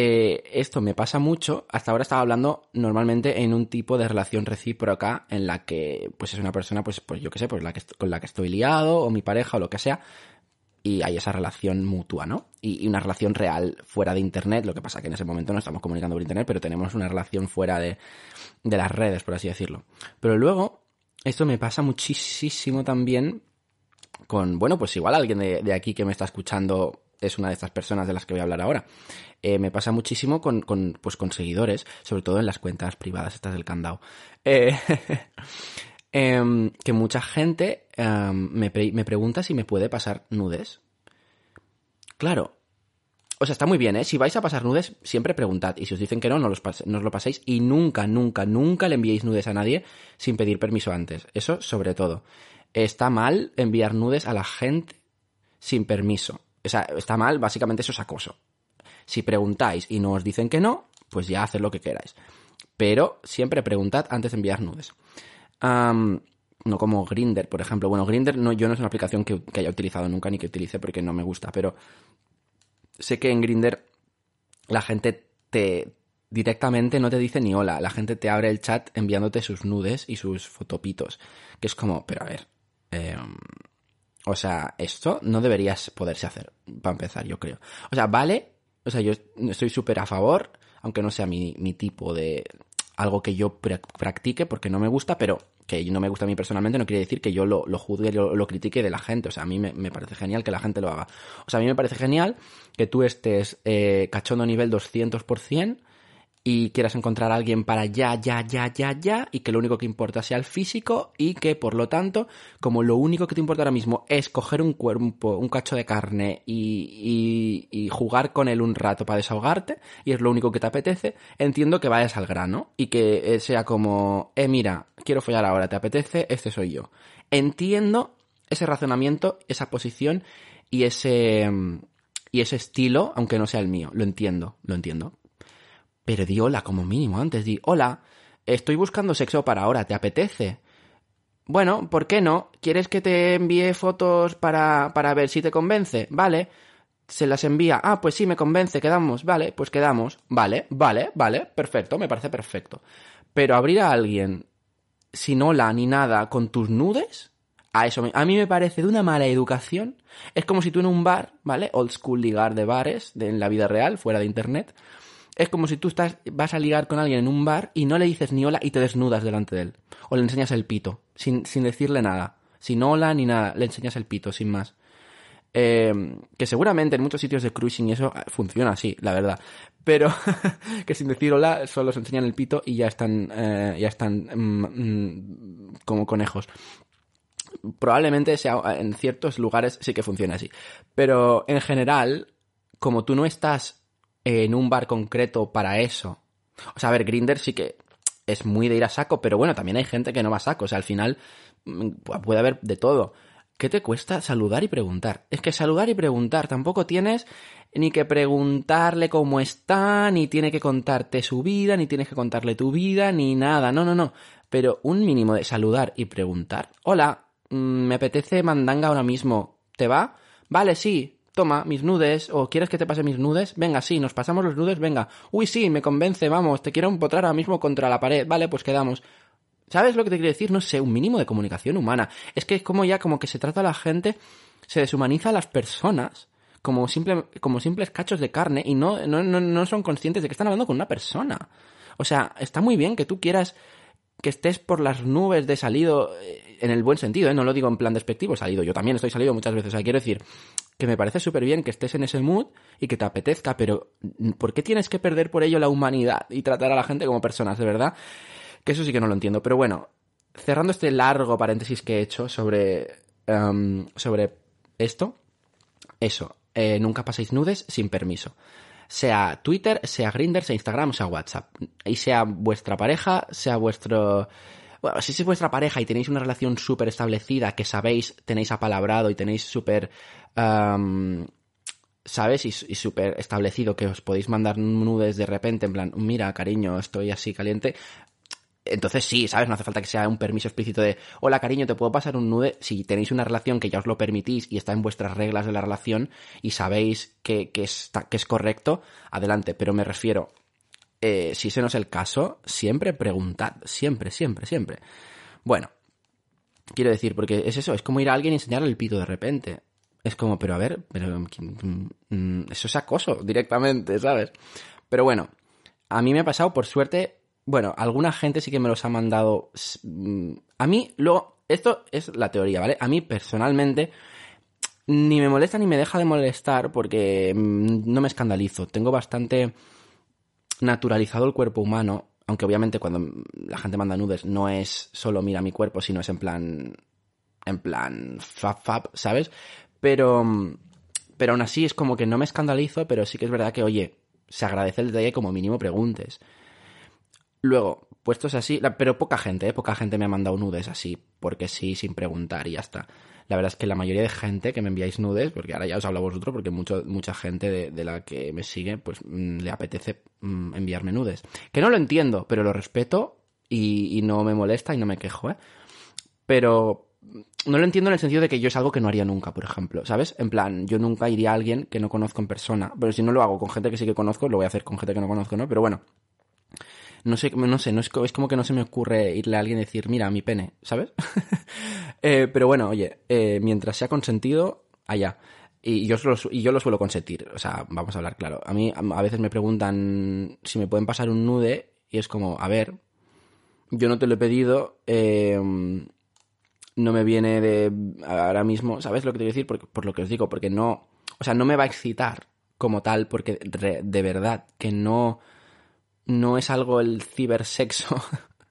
eh, esto me pasa mucho. Hasta ahora estaba hablando normalmente en un tipo de relación recíproca en la que, pues es una persona, pues, pues yo qué sé, pues la que con la que estoy liado, o mi pareja, o lo que sea. Y hay esa relación mutua, ¿no? Y, una relación real fuera de internet. Lo que pasa que en ese momento no estamos comunicando por internet, pero tenemos una relación fuera de, las redes, por así decirlo. Pero luego, esto me pasa muchísimo también con, bueno, pues igual alguien de aquí que me está escuchando es una de estas personas de las que voy a hablar ahora. Eh, me pasa muchísimo con, pues con seguidores, sobre todo en las cuentas privadas, estas del candado. Eh, em, que mucha gente em, me, pre- me pregunta si me puede pasar nudes. Claro. O sea, está muy bien, ¿eh? Si vais a pasar nudes, siempre preguntad. Y si os dicen que no, no, los no os lo paséis. Y nunca, nunca, nunca le enviéis nudes a nadie sin pedir permiso antes. Eso sobre todo. Está mal enviar nudes a la gente sin permiso. O sea, está mal, básicamente eso es acoso. Si preguntáis y no os dicen que no, pues ya haced lo que queráis. Pero siempre preguntad antes de enviar nudes. No como Grinder, por ejemplo. Bueno, Grinder no, yo no es una aplicación que, haya utilizado nunca ni que utilice porque no me gusta, pero sé que en Grinder la gente te directamente no te dice ni hola, la gente te abre el chat enviándote sus nudes y sus fotopitos, que es como, pero a ver, em, o sea, esto no debería poderse hacer, para empezar, yo creo. O sea, vale, o sea, yo estoy súper a favor, aunque no sea mi, tipo de algo que yo pra- practique porque no me gusta, pero que no me gusta a mí personalmente no quiere decir que yo lo, juzgue, lo, lo critique de la gente. O sea, a mí me, me parece genial que la gente lo haga. O sea, a mí me parece genial que tú estés eh, cachondo nivel 200% y quieras encontrar a alguien para ya, ya, ya, ya, ya, y que lo único que importa sea el físico y que, por lo tanto, como lo único que te importa ahora mismo es coger un cuerpo, un cacho de carne y, y, jugar con él un rato para desahogarte, y es lo único que te apetece, entiendo que vayas al grano y que eh, sea como, eh, mira, quiero follar ahora, ¿te apetece? Este soy yo. Entiendo ese razonamiento, esa posición y ese, y ese estilo, aunque no sea el mío, lo entiendo, lo entiendo. Pero di hola como mínimo antes, di hola, estoy buscando sexo para ahora, ¿te apetece? bueno, ¿por qué no? ¿Quieres que te envíe fotos para, para ver si te convence? Vale. Se las envía. Ah, pues sí, me convence, quedamos. Vale, pues quedamos. Vale, vale, vale, perfecto, me parece perfecto. Pero abrir a alguien sin hola ni nada con tus nudes, a eso a mí me parece de una mala educación. Es como si tú en un bar, ¿vale? Old school ligar de bares, de, en la vida real, fuera de internet. Es como si tú estás, vas a ligar con alguien en un bar y no le dices ni hola y te desnudas delante de él. O le enseñas el pito, sin, sin decirle nada. Sin hola ni nada, le enseñas el pito, sin más. Eh, que seguramente en muchos sitios de cruising eso eh, funciona así, la verdad. Pero que sin decir hola solo se enseñan el pito y ya están, eh, ya están mm, mm, como conejos. Probablemente sea en ciertos lugares sí que funciona así. Pero en general, como tú no estás en un bar concreto para eso. O sea, a ver, Grinder sí que es muy de ir a saco, pero bueno, también hay gente que no va a saco. O sea, al final mm, puede haber de todo. ¿Qué te cuesta saludar y preguntar? Es que saludar y preguntar, tampoco tienes ni que preguntarle cómo está, ni tiene que contarte su vida, ni tienes que contarle tu vida, ni nada, no, no, no. Pero un mínimo de saludar y preguntar. Hola, mm, me apetece mandanga ahora mismo. ¿Te va? Vale, sí. Toma, mis nudes. ¿O quieres que te pase mis nudes? Venga, sí, nos pasamos los nudes, venga. Uy, sí, me convence, vamos, te quiero empotrar ahora mismo contra la pared. Vale, pues quedamos. ¿Sabes lo que te quiero decir? No sé, un mínimo de comunicación humana. Es que es como ya como que se trata a la gente, se deshumaniza a las personas como, simple, como simples cachos de carne y no, no, no, no son conscientes de que están hablando con una persona. O sea, está muy bien que tú quieras que estés por las nubes de salido eh, en el buen sentido, ¿eh? no lo digo en plan despectivo, salido. Yo también estoy salido muchas veces. O sea, quiero decir que me parece súper bien que estés en ese mood y que te apetezca, pero ¿por qué tienes que perder por ello la humanidad y tratar a la gente como personas, de verdad? Que eso sí que no lo entiendo. Pero bueno, cerrando este largo paréntesis que he hecho sobre, em, sobre esto, eso, eh, nunca paséis nudes sin permiso. Sea Twitter, sea Grindr, sea Instagram, sea WhatsApp. Y sea vuestra pareja, sea vuestro... Bueno, si es vuestra pareja y tenéis una relación súper establecida, que sabéis, tenéis apalabrado y tenéis súper... ¿Sabes? Y, y súper establecido que os podéis mandar nudes de repente, en plan, mira, cariño, estoy así caliente. Entonces sí, ¿sabes? No hace falta que sea un permiso explícito de, hola cariño, te puedo pasar un nude. Si tenéis una relación que ya os lo permitís y está en vuestras reglas de la relación y sabéis que, que, está, que es correcto, adelante. Pero me refiero, eh, si ese no es el caso, siempre preguntad. Siempre, siempre, siempre. Bueno, quiero decir, porque es eso, es como ir a alguien y enseñarle el pito de repente. Es como, pero a ver, pero mm, eso es acoso directamente, ¿sabes? Pero bueno, a mí me ha pasado, por suerte, bueno, alguna gente sí que me los ha mandado. mm, A mí, luego, esto es la teoría, ¿vale? A mí personalmente ni me molesta ni me deja de molestar porque mm, no me escandalizo. Tengo bastante naturalizado el cuerpo humano, aunque obviamente cuando la gente manda nudes no es solo mira mi cuerpo, sino es en plan en plan fab fab, ¿sabes? Pero pero aún así es como que no me escandalizo, pero sí que es verdad que oye, se agradece el detalle como mínimo preguntes. Luego, puestos así, pero poca gente, ¿eh? poca gente me ha mandado nudes así, porque sí, sin preguntar y ya está. La verdad es que la mayoría de gente que me enviáis nudes, porque ahora ya os hablo vosotros, porque mucho, mucha gente de, de la que me sigue, pues mm, le apetece mm, enviarme nudes. Que no lo entiendo, pero lo respeto y, y no me molesta y no me quejo, ¿eh? Pero no lo entiendo en el sentido de que yo es algo que no haría nunca, por ejemplo, ¿sabes? En plan, yo nunca iría a alguien que no conozco en persona, pero si no lo hago con gente que sí que conozco, lo voy a hacer con gente que no conozco, ¿no? Pero bueno, no sé, no sé, no es, es como que no se me ocurre irle a alguien y decir, mira, mi pene, ¿sabes? Eh, pero bueno, oye, eh, mientras sea consentido, allá. Y yo, su- y yo lo suelo consentir, o sea, vamos a hablar claro. A mí a veces me preguntan si me pueden pasar un nude y es como, a ver, yo no te lo he pedido, eh, no me viene de ahora mismo, ¿sabes lo que te quiero decir? Por, lo que os digo, porque no, o sea, no me va a excitar como tal, porque de verdad que no, no es algo el cibersexo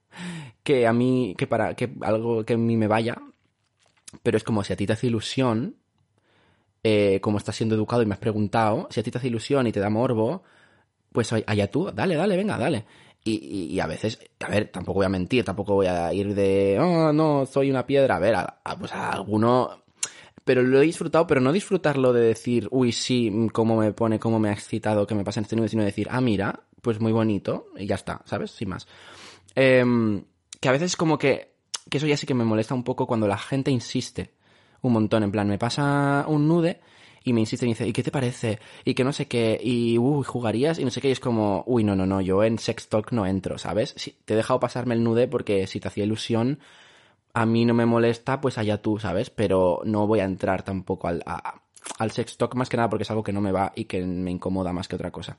que a mí, que para, que algo que a mí me vaya, pero es como si a ti te hace ilusión, eh, como estás siendo educado y me has preguntado, si a ti te hace ilusión y te da morbo, pues allá tú, dale, dale, venga, dale. Y, y- y a veces, a ver, tampoco voy a mentir, tampoco voy a ir de, oh, no, soy una piedra. A ver, a, a- pues a alguno. Pero lo he disfrutado, pero no disfrutarlo de decir, uy, sí, mm, cómo me pone, cómo me ha excitado que me pasa en este nudo, sino decir, ah, mira, pues muy bonito, y ya está, ¿sabes? Sin más. Em, que a veces como que que eso ya sí que me molesta un poco cuando la gente insiste un montón. En plan, me pasa un nude y me insiste y me dice, ¿y qué te parece? Y que no sé qué, y uy, jugarías y no sé qué, y es como, uy, no, no, no, yo en sex talk no entro, ¿sabes? Si, te he dejado pasarme el nude porque si te hacía ilusión, a mí no me molesta, pues allá tú, ¿sabes? Pero no voy a entrar tampoco al, al sex talk más que nada porque es algo que no me va y que me incomoda más que otra cosa.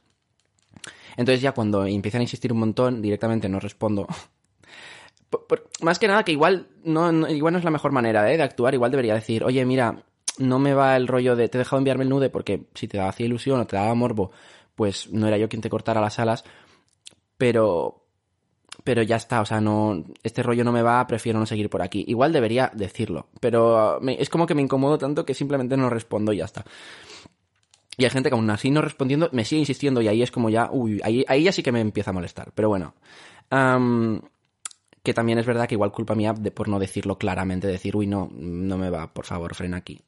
Entonces ya cuando empiezan a insistir un montón, directamente no respondo. más que nada que igual no, igual no es la mejor manera ¿eh? de actuar, igual debería decir, oye, mira, no me va el rollo de te he dejado enviarme el nude porque si te hacía ilusión o te daba morbo, pues no era yo quien te cortara las alas, pero pero ya está, o sea, no este rollo no me va, prefiero no seguir por aquí. Igual debería decirlo, pero es como que me incomodo tanto que simplemente no respondo y ya está. Y hay gente que aún así no respondiendo me sigue insistiendo y ahí es como ya, uy, ahí, ahí ya sí que me empieza a molestar. Pero bueno, que también es verdad que igual culpa mía de, por no decirlo claramente, decir, uy, no, no me va, por favor, frena aquí.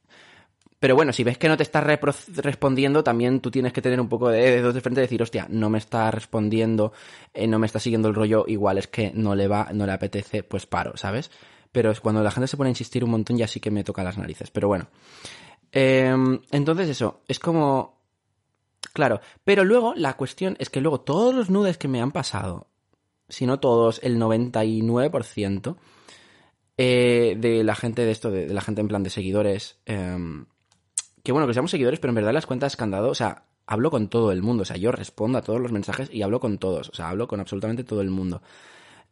Pero bueno, si ves que no te está respondiendo, también tú tienes que tener un poco de dedos de frente y decir, hostia, no me está respondiendo, eh, no me está siguiendo el rollo, igual es que no le va, no le apetece, pues paro, ¿sabes? Pero es cuando la gente se pone a insistir un montón ya sí que me toca las narices. Pero bueno. Em, entonces eso, es como... Claro, pero luego la cuestión es que luego todos los nudes que me han pasado, si no todos, el 99% eh, de la gente de esto, de, la gente en plan de seguidores, eh, que bueno, que seamos seguidores, pero en verdad las cuentas que han dado, o sea, hablo con todo el mundo, o sea, yo respondo a todos los mensajes y hablo con todos, o sea, hablo con absolutamente todo el mundo.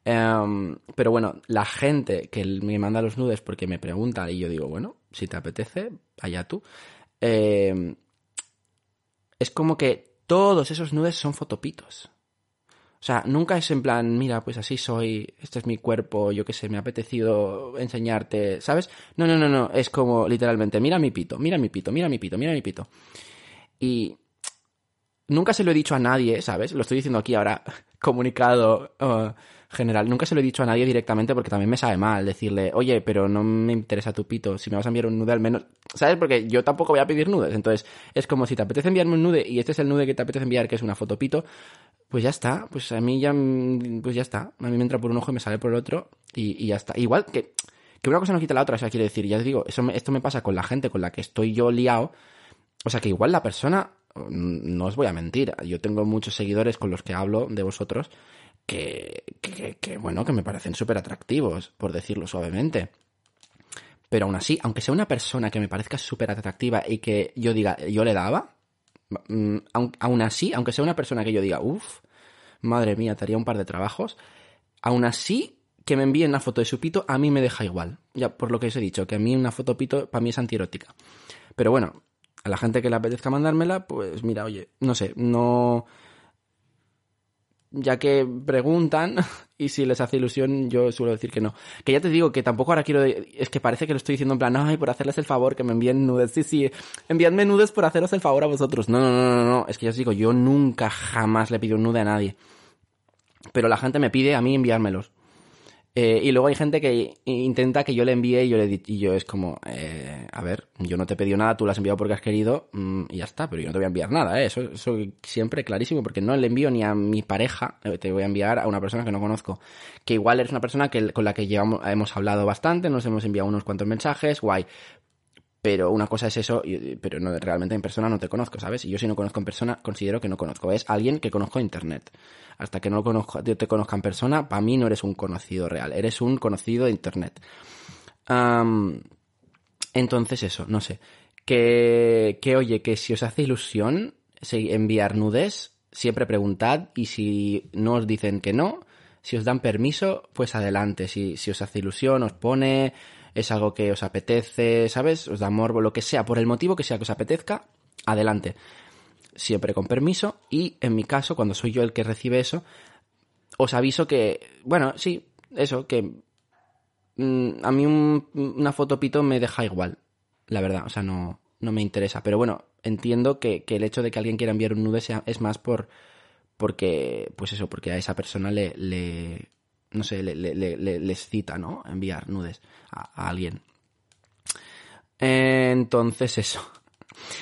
Em, pero bueno, la gente que me manda los nudes porque me pregunta y yo digo, bueno, si te apetece, allá tú. Em, es como que todos esos nudes son fotopitos. O sea, nunca es en plan, mira, pues así soy, este es mi cuerpo, yo qué sé, me ha apetecido enseñarte, ¿sabes? No, no, no, no, es como literalmente, mira mi pito, mira mi pito, mira mi pito, mira mi pito. Y nunca se lo he dicho a nadie, ¿sabes? Lo estoy diciendo aquí ahora, comunicado uh, general. Nunca se lo he dicho a nadie directamente porque también me sabe mal decirle, oye, pero no me interesa tu pito, si me vas a enviar un nude al menos, ¿sabes? Porque yo tampoco voy a pedir nudes. Entonces, es como si te apetece enviarme un nude y este es el nude que te apetece enviar, que es una fotopito, pues ya está, pues a mí ya, pues ya está. A mí me entra por un ojo y me sale por el otro y, ya está. Igual que, que una cosa no quita la otra, o sea, quiero decir, ya te digo, eso esto me pasa con la gente con la que estoy yo liado. O sea, que igual la persona, no os voy a mentir, yo tengo muchos seguidores con los que hablo de vosotros que, que, que bueno, que me parecen súper atractivos, por decirlo suavemente. Pero aún así, aunque sea una persona que me parezca súper atractiva y que yo diga, yo le daba, Mm, aún así, aunque sea una persona que yo diga, uff, madre mía, te haría un par de trabajos, aún así que me envíen una foto de su pito, a mí me deja igual. Ya por lo que os he dicho, que a mí una foto pito para mí es antierótica. Pero bueno, a la gente que le apetezca mandármela, pues mira, oye, no sé, no ya que preguntan y si les hace ilusión yo suelo decir que no. Que ya te digo que tampoco ahora quiero... Es que parece que lo estoy diciendo en plan, ay, por hacerles el favor, que me envíen nudes. Sí, sí, enviadme nudes por haceros el favor a vosotros. No, no, no, no, no. Es que ya os digo, yo nunca jamás le pido un nude a nadie. Pero la gente me pide a mí enviármelos. Eh, y luego hay gente que intenta que yo le envíe y yo, le, y yo es como, eh, a ver, yo no te he pedido nada, tú lo has enviado porque has querido mm, y ya está, pero yo no te voy a enviar nada, ¿eh? eso, eso siempre clarísimo, porque no le envío ni a mi pareja, eh, te voy a enviar a una persona que no conozco, que igual eres una persona que, con la que llevamos, hemos hablado bastante, nos hemos enviado unos cuantos mensajes, guay, pero una cosa es eso, pero no, realmente en persona no te conozco, ¿sabes? Y yo si no conozco en persona, considero que no conozco. Es alguien que conozco en internet. Hasta que no conozco, te conozca en persona, para mí no eres un conocido real, eres un conocido de internet. entonces eso, no sé. Que, que oye, que si os hace ilusión enviar nudes, siempre preguntad y si no os dicen que no, si os dan permiso, pues adelante. Si, si os hace ilusión, os pone, es algo que os apetece, ¿sabes? Os da morbo, lo que sea, por el motivo que sea que os apetezca, adelante. Siempre con permiso y en mi caso, cuando soy yo el que recibe eso, os aviso que, bueno, sí, eso, que mm, a mí una foto pito me deja igual, la verdad, o sea, no, no me interesa. Pero bueno, entiendo que, el hecho de que alguien quiera enviar un nude sea, es más por porque, pues eso, porque a esa persona le no sé, le, les cita, ¿no? Enviar nudes a, alguien. Entonces eso.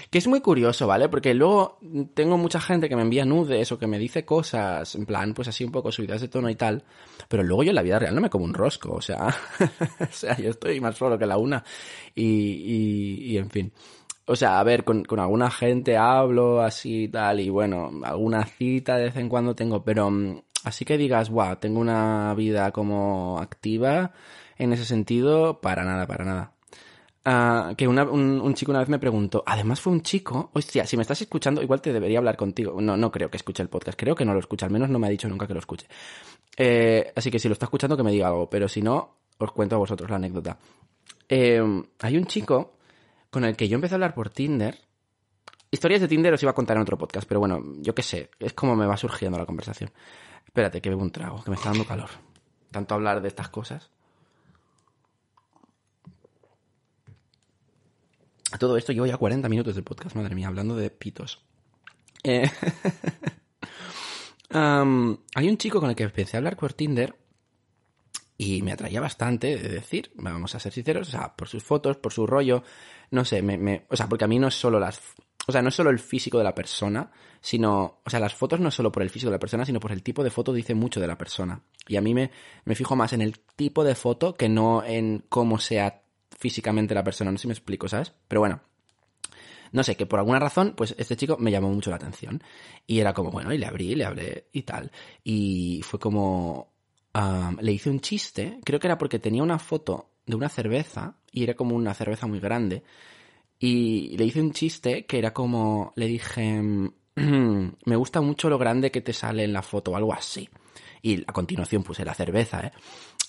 Que es muy curioso, ¿vale? Porque luego tengo mucha gente que me envía nudes o que me dice cosas, en plan, pues así un poco subidas de tono y tal, pero luego yo en la vida real no me como un rosco, o sea, o sea, yo estoy más solo que la una y, y, y en fin. O sea, a ver, con, con alguna gente hablo así y tal, y bueno, alguna cita de vez en cuando tengo, pero mm, así que digas, guau, tengo una vida como activa en ese sentido, para nada, para nada. Ah, que un, un chico una vez me preguntó, además fue un chico, hostia, si me estás escuchando, igual te debería hablar contigo. No, no creo que escuche el podcast, creo que no lo escucha, al menos no me ha dicho nunca que lo escuche. Eh, así que si lo está escuchando, que me diga algo, pero si no, os cuento a vosotros la anécdota. Eh, hay un chico con el que yo empecé a hablar por Tinder. Historias de Tinder os iba a contar en otro podcast, pero bueno, yo qué sé, es como me va surgiendo la conversación. Espérate, que bebo un trago, que me está dando calor. Tanto hablar de estas cosas. A todo esto llevo ya 40 minutos de podcast, madre mía, hablando de pitos. Eh, hay un chico con el que empecé a hablar por Tinder y me atraía bastante, de decir, vamos a ser sinceros, o sea, por sus fotos, por su rollo, no sé, me- o sea, porque a mí no es solo las, o sea, no es solo el físico de la persona, sino, o sea, las fotos no es solo por el físico de la persona, sino por el tipo de foto dice mucho de la persona. Y a mí me, me fijo más en el tipo de foto que no en cómo sea físicamente la persona, no sé si me explico, ¿sabes? Pero bueno, no sé, que por alguna razón, pues este chico me llamó mucho la atención. Y era como, bueno, y le abrí, le hablé y tal. Y fue como, am, le hice un chiste, creo que era porque tenía una foto de una cerveza, y era como una cerveza muy grande. Y le hice un chiste que era como, le dije, me gusta mucho lo grande que te sale en la foto, o algo así. Y a continuación puse la cerveza, ¿eh?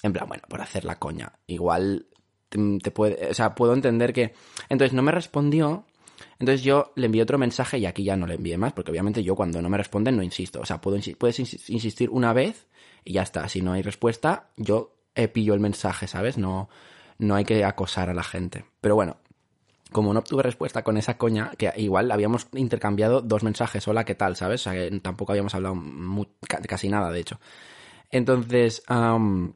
En plan, bueno, por hacer la coña. Igual te, te puede, o sea, puedo entender que... Entonces no me respondió, entonces yo le envié otro mensaje y aquí ya no le envié más, porque obviamente yo cuando no me responden no insisto. O sea, puedo puedes insi- insistir una vez y ya está. Si no hay respuesta, yo eh, pillo el mensaje, ¿sabes? No, no hay que acosar a la gente. Pero bueno, como no obtuve respuesta con esa coña, que igual habíamos intercambiado dos mensajes, hola, ¿qué tal? ¿Sabes? O sea, que tampoco habíamos hablado mu- ca- casi nada, de hecho. Entonces, am,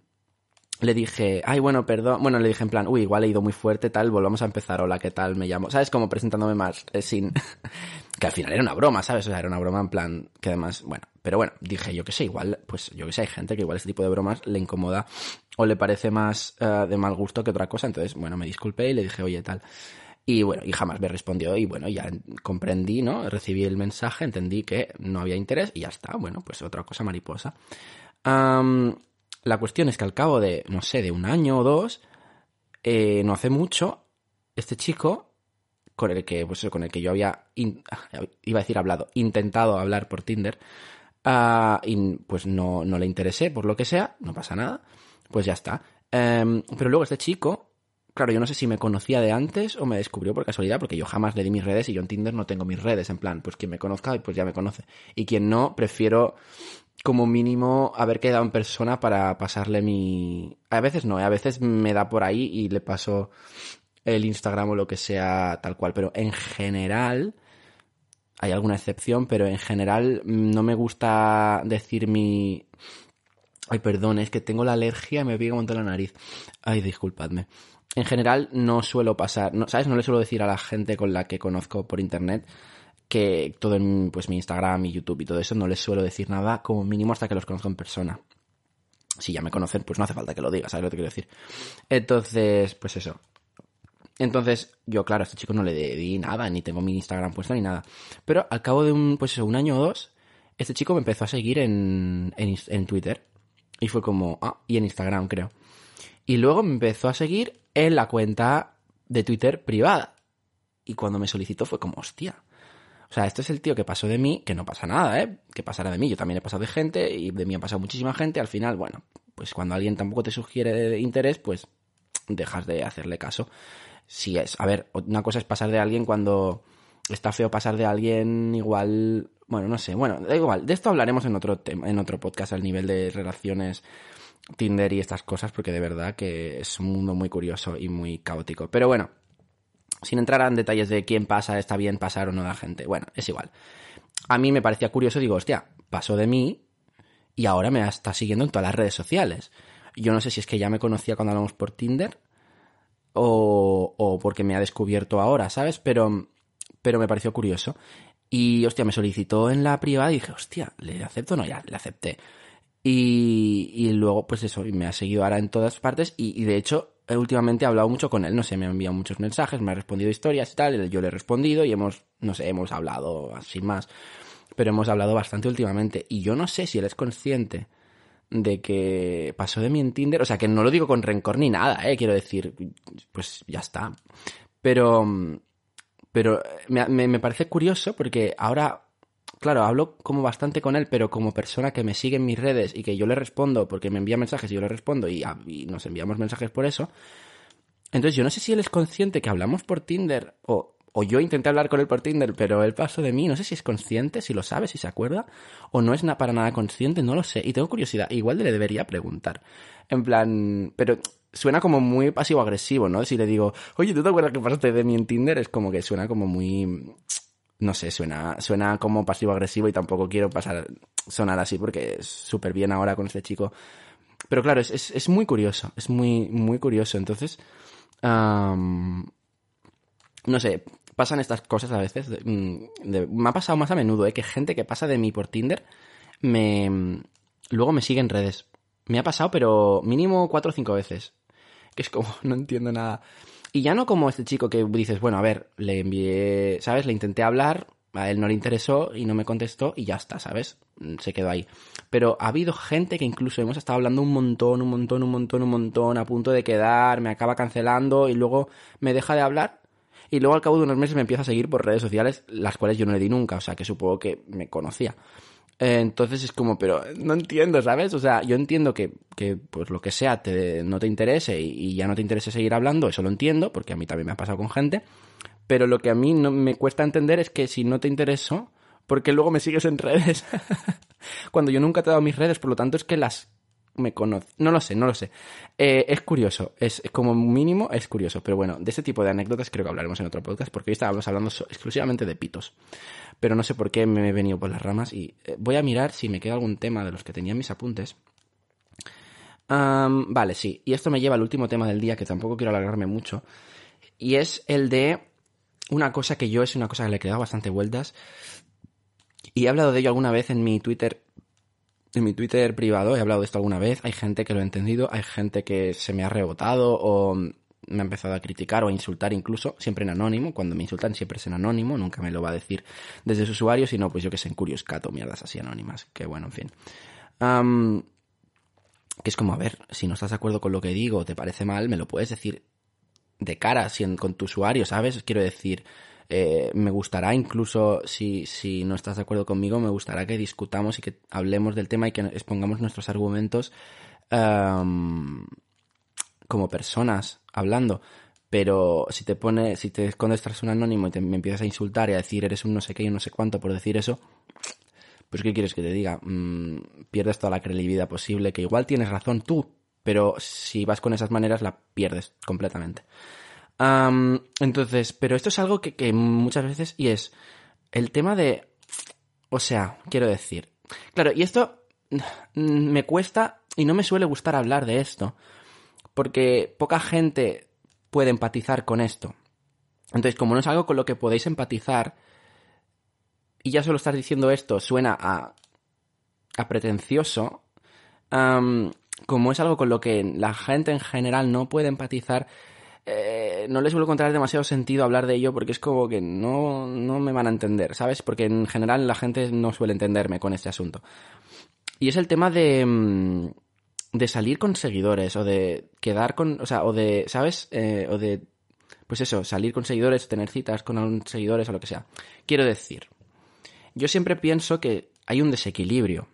le dije, ay, bueno, perdón. Bueno, le dije en plan, uy, igual he ido muy fuerte, tal, volvamos a empezar, hola, ¿qué tal? Me llamo. ¿Sabes? Como presentándome más, eh, sin. que al final era una broma, ¿sabes? O sea, era una broma en plan, que además, bueno. Pero bueno, dije, yo qué sé, igual, pues yo qué sé, hay gente que igual este tipo de bromas le incomoda o le parece más eh, de mal gusto que otra cosa. Entonces, bueno, me disculpé y le dije, oye, tal. Y bueno, y jamás me respondió y bueno, ya comprendí, ¿no? Recibí el mensaje, entendí que no había interés y ya está. Bueno, pues otra cosa mariposa. La cuestión es que al cabo de, no sé, de un año o dos, eh, no hace mucho, este chico, con el que, pues, con el que yo había, iba a decir hablado, intentado hablar por Tinder, ah, pues no, no le interesé, por lo que sea, no pasa nada, pues ya está. Em, pero luego este chico, claro, yo no sé si me conocía de antes o me descubrió por casualidad, porque yo jamás le di mis redes y yo en Tinder no tengo mis redes, en plan, pues quien me conozca, pues ya me conoce. Y quien no, prefiero como mínimo haber quedado en persona para pasarle mi... A veces no, ¿eh? a veces me da por ahí y le paso el Instagram o lo que sea tal cual, pero en general hay alguna excepción, pero en general no me gusta decir mi... Ay, perdón, es que tengo la alergia y me pica un montón la nariz. Ay, disculpadme. En general no suelo pasar, ¿sabes? No le suelo decir a la gente con la que conozco por internet que todo en pues mi Instagram y YouTube y todo eso no les suelo decir nada como mínimo hasta que los conozco en persona. Si ya me conocen, pues no hace falta que lo diga, ¿sabes lo que quiero decir? Entonces, pues eso. Entonces, yo, claro, a este chico no le di nada, ni tengo mi Instagram puesto ni nada. Pero al cabo de un, pues eso, un año o dos, este chico me empezó a seguir en, en Twitter. Y fue como, ah, y en Instagram, creo. Y luego me empezó a seguir en la cuenta de Twitter privada. Y cuando me solicitó fue como, hostia. O sea, este es el tío que pasó de mí, que no pasa nada, ¿eh? Que pasará de mí. Yo también he pasado de gente y de mí ha pasado muchísima gente. Al final, bueno, pues cuando alguien tampoco te sugiere interés, pues dejas de hacerle caso. Si es, a ver, una cosa es pasar de alguien cuando está feo pasar de alguien igual, bueno, no sé, bueno, da igual, de esto hablaremos en otro tema, en otro podcast al nivel de relaciones Tinder y estas cosas, porque de verdad que es un mundo muy curioso y muy caótico. Pero bueno, sin entrar en detalles de quién pasa, está bien pasar o no la gente, bueno, es igual. A mí me parecía curioso, digo, hostia, pasó de mí y ahora me está siguiendo en todas las redes sociales. Yo no sé si es que ya me conocía cuando hablamos por Tinder o, porque me ha descubierto ahora, ¿sabes? Pero, pero me pareció curioso. Y, hostia, me solicitó en la privada y dije, hostia, ¿le acepto o no? Ya, le acepté. Y, y luego, pues eso, me ha seguido ahora en todas partes y, y de hecho, eh, últimamente he hablado mucho con él, no sé, me ha enviado muchos mensajes, me ha respondido historias y tal, yo le he respondido y hemos, no sé, hemos hablado así más, pero hemos hablado bastante últimamente y yo no sé si él es consciente de que pasó de mí en Tinder, o sea, que no lo digo con rencor ni nada, eh, quiero decir, pues ya está. Pero, pero me, me, me parece curioso porque ahora claro, hablo como bastante con él, pero como persona que me sigue en mis redes y que yo le respondo porque me envía mensajes y yo le respondo y, y, nos enviamos mensajes por eso. Entonces yo no sé si él es consciente que hablamos por Tinder o, o yo intenté hablar con él por Tinder, pero él pasó de mí. No sé si es consciente, si lo sabe, si se acuerda o no es para nada consciente, no lo sé. Y tengo curiosidad, igual le debería preguntar. En plan, pero suena como muy pasivo-agresivo, ¿no? Si le digo, oye, ¿tú te acuerdas que pasaste de mí en Tinder? Es como que suena como muy no sé, suena, suena como pasivo-agresivo y tampoco quiero pasar, sonar así porque es súper bien ahora con este chico. Pero claro, es, es, muy curioso, es muy, muy curioso. Entonces, no sé, pasan estas cosas a veces. De, de, me ha pasado más a menudo, ¿eh? Que gente que pasa de mí por Tinder me, luego me sigue en redes. Me ha pasado, pero mínimo cuatro o cinco veces. Que es como, no entiendo nada. Y ya no como este chico que dices, bueno, a ver, le envié, ¿sabes? Le intenté hablar, a él no le interesó y no me contestó y ya está, ¿sabes? Se quedó ahí. Pero ha habido gente que incluso hemos estado hablando un montón, un montón, un montón, un montón, a punto de quedar, me acaba cancelando y luego me deja de hablar. Y luego al cabo de unos meses me empieza a seguir por redes sociales, las cuales yo no le di nunca, o sea que supongo que me conocía. Entonces es como, pero no entiendo, ¿sabes? O sea, yo entiendo que, que pues lo que sea te, no te interese y, y, ya no te interese seguir hablando, eso lo entiendo, porque a mí también me ha pasado con gente. Pero lo que a mí no me cuesta entender es que si no te intereso, porque luego me sigues en redes? Cuando yo nunca te he dado mis redes, por lo tanto es que las me conoce. No lo sé, no lo sé. Eh, es curioso, es como mínimo es curioso. Pero bueno, de este tipo de anécdotas creo que hablaremos en otro podcast porque hoy estábamos hablando exclusivamente de pitos. Pero no sé por qué me he venido por las ramas y eh, voy a mirar si me queda algún tema de los que tenía en mis apuntes. Vale, sí. Y esto me lleva al último tema del día que tampoco quiero alargarme mucho. Y es el de una cosa que yo es una cosa que le he quedado bastante vueltas. Y he hablado de ello alguna vez en mi Twitter en mi Twitter privado he hablado de esto alguna vez, hay gente que lo ha entendido, hay gente que se me ha rebotado o me ha empezado a criticar o a insultar incluso, siempre en anónimo, cuando me insultan siempre es en anónimo, nunca me lo va a decir desde su usuario, sino pues yo que sé, en Curious Cat mierdas así anónimas, que bueno, en fin. Que es como, a ver, si no estás de acuerdo con lo que digo o te parece mal, me lo puedes decir de cara si con tu usuario, ¿sabes? Quiero decir, eh, me gustará incluso, si, si no estás de acuerdo conmigo, me gustará que discutamos y que hablemos del tema y que expongamos nuestros argumentos um, como personas hablando. Pero si te pone, si te escondes tras un anónimo y te, me empiezas a insultar y a decir eres un no sé qué y un no sé cuánto por decir eso, pues ¿qué quieres que te diga? Mm, pierdes toda la credibilidad posible, que igual tienes razón tú, pero si vas con esas maneras la pierdes completamente. Entonces, pero esto es algo que, que muchas veces, y es el tema de, o sea, quiero decir, claro, y esto me cuesta y no me suele gustar hablar de esto, porque poca gente puede empatizar con esto. Entonces, como no es algo con lo que podéis empatizar, y ya solo estar diciendo esto suena a, a pretencioso, como es algo con lo que la gente en general no puede empatizar, eh, no les suelo encontrar demasiado sentido hablar de ello porque es como que no, no me van a entender, ¿sabes? Porque en general la gente no suele entenderme con este asunto. Y es el tema de, mm, de salir con seguidores o de quedar con, o sea, o de, ¿sabes? Eh, o de, pues eso, salir con seguidores, tener citas con seguidores o lo que sea. Quiero decir, yo siempre pienso que hay un desequilibrio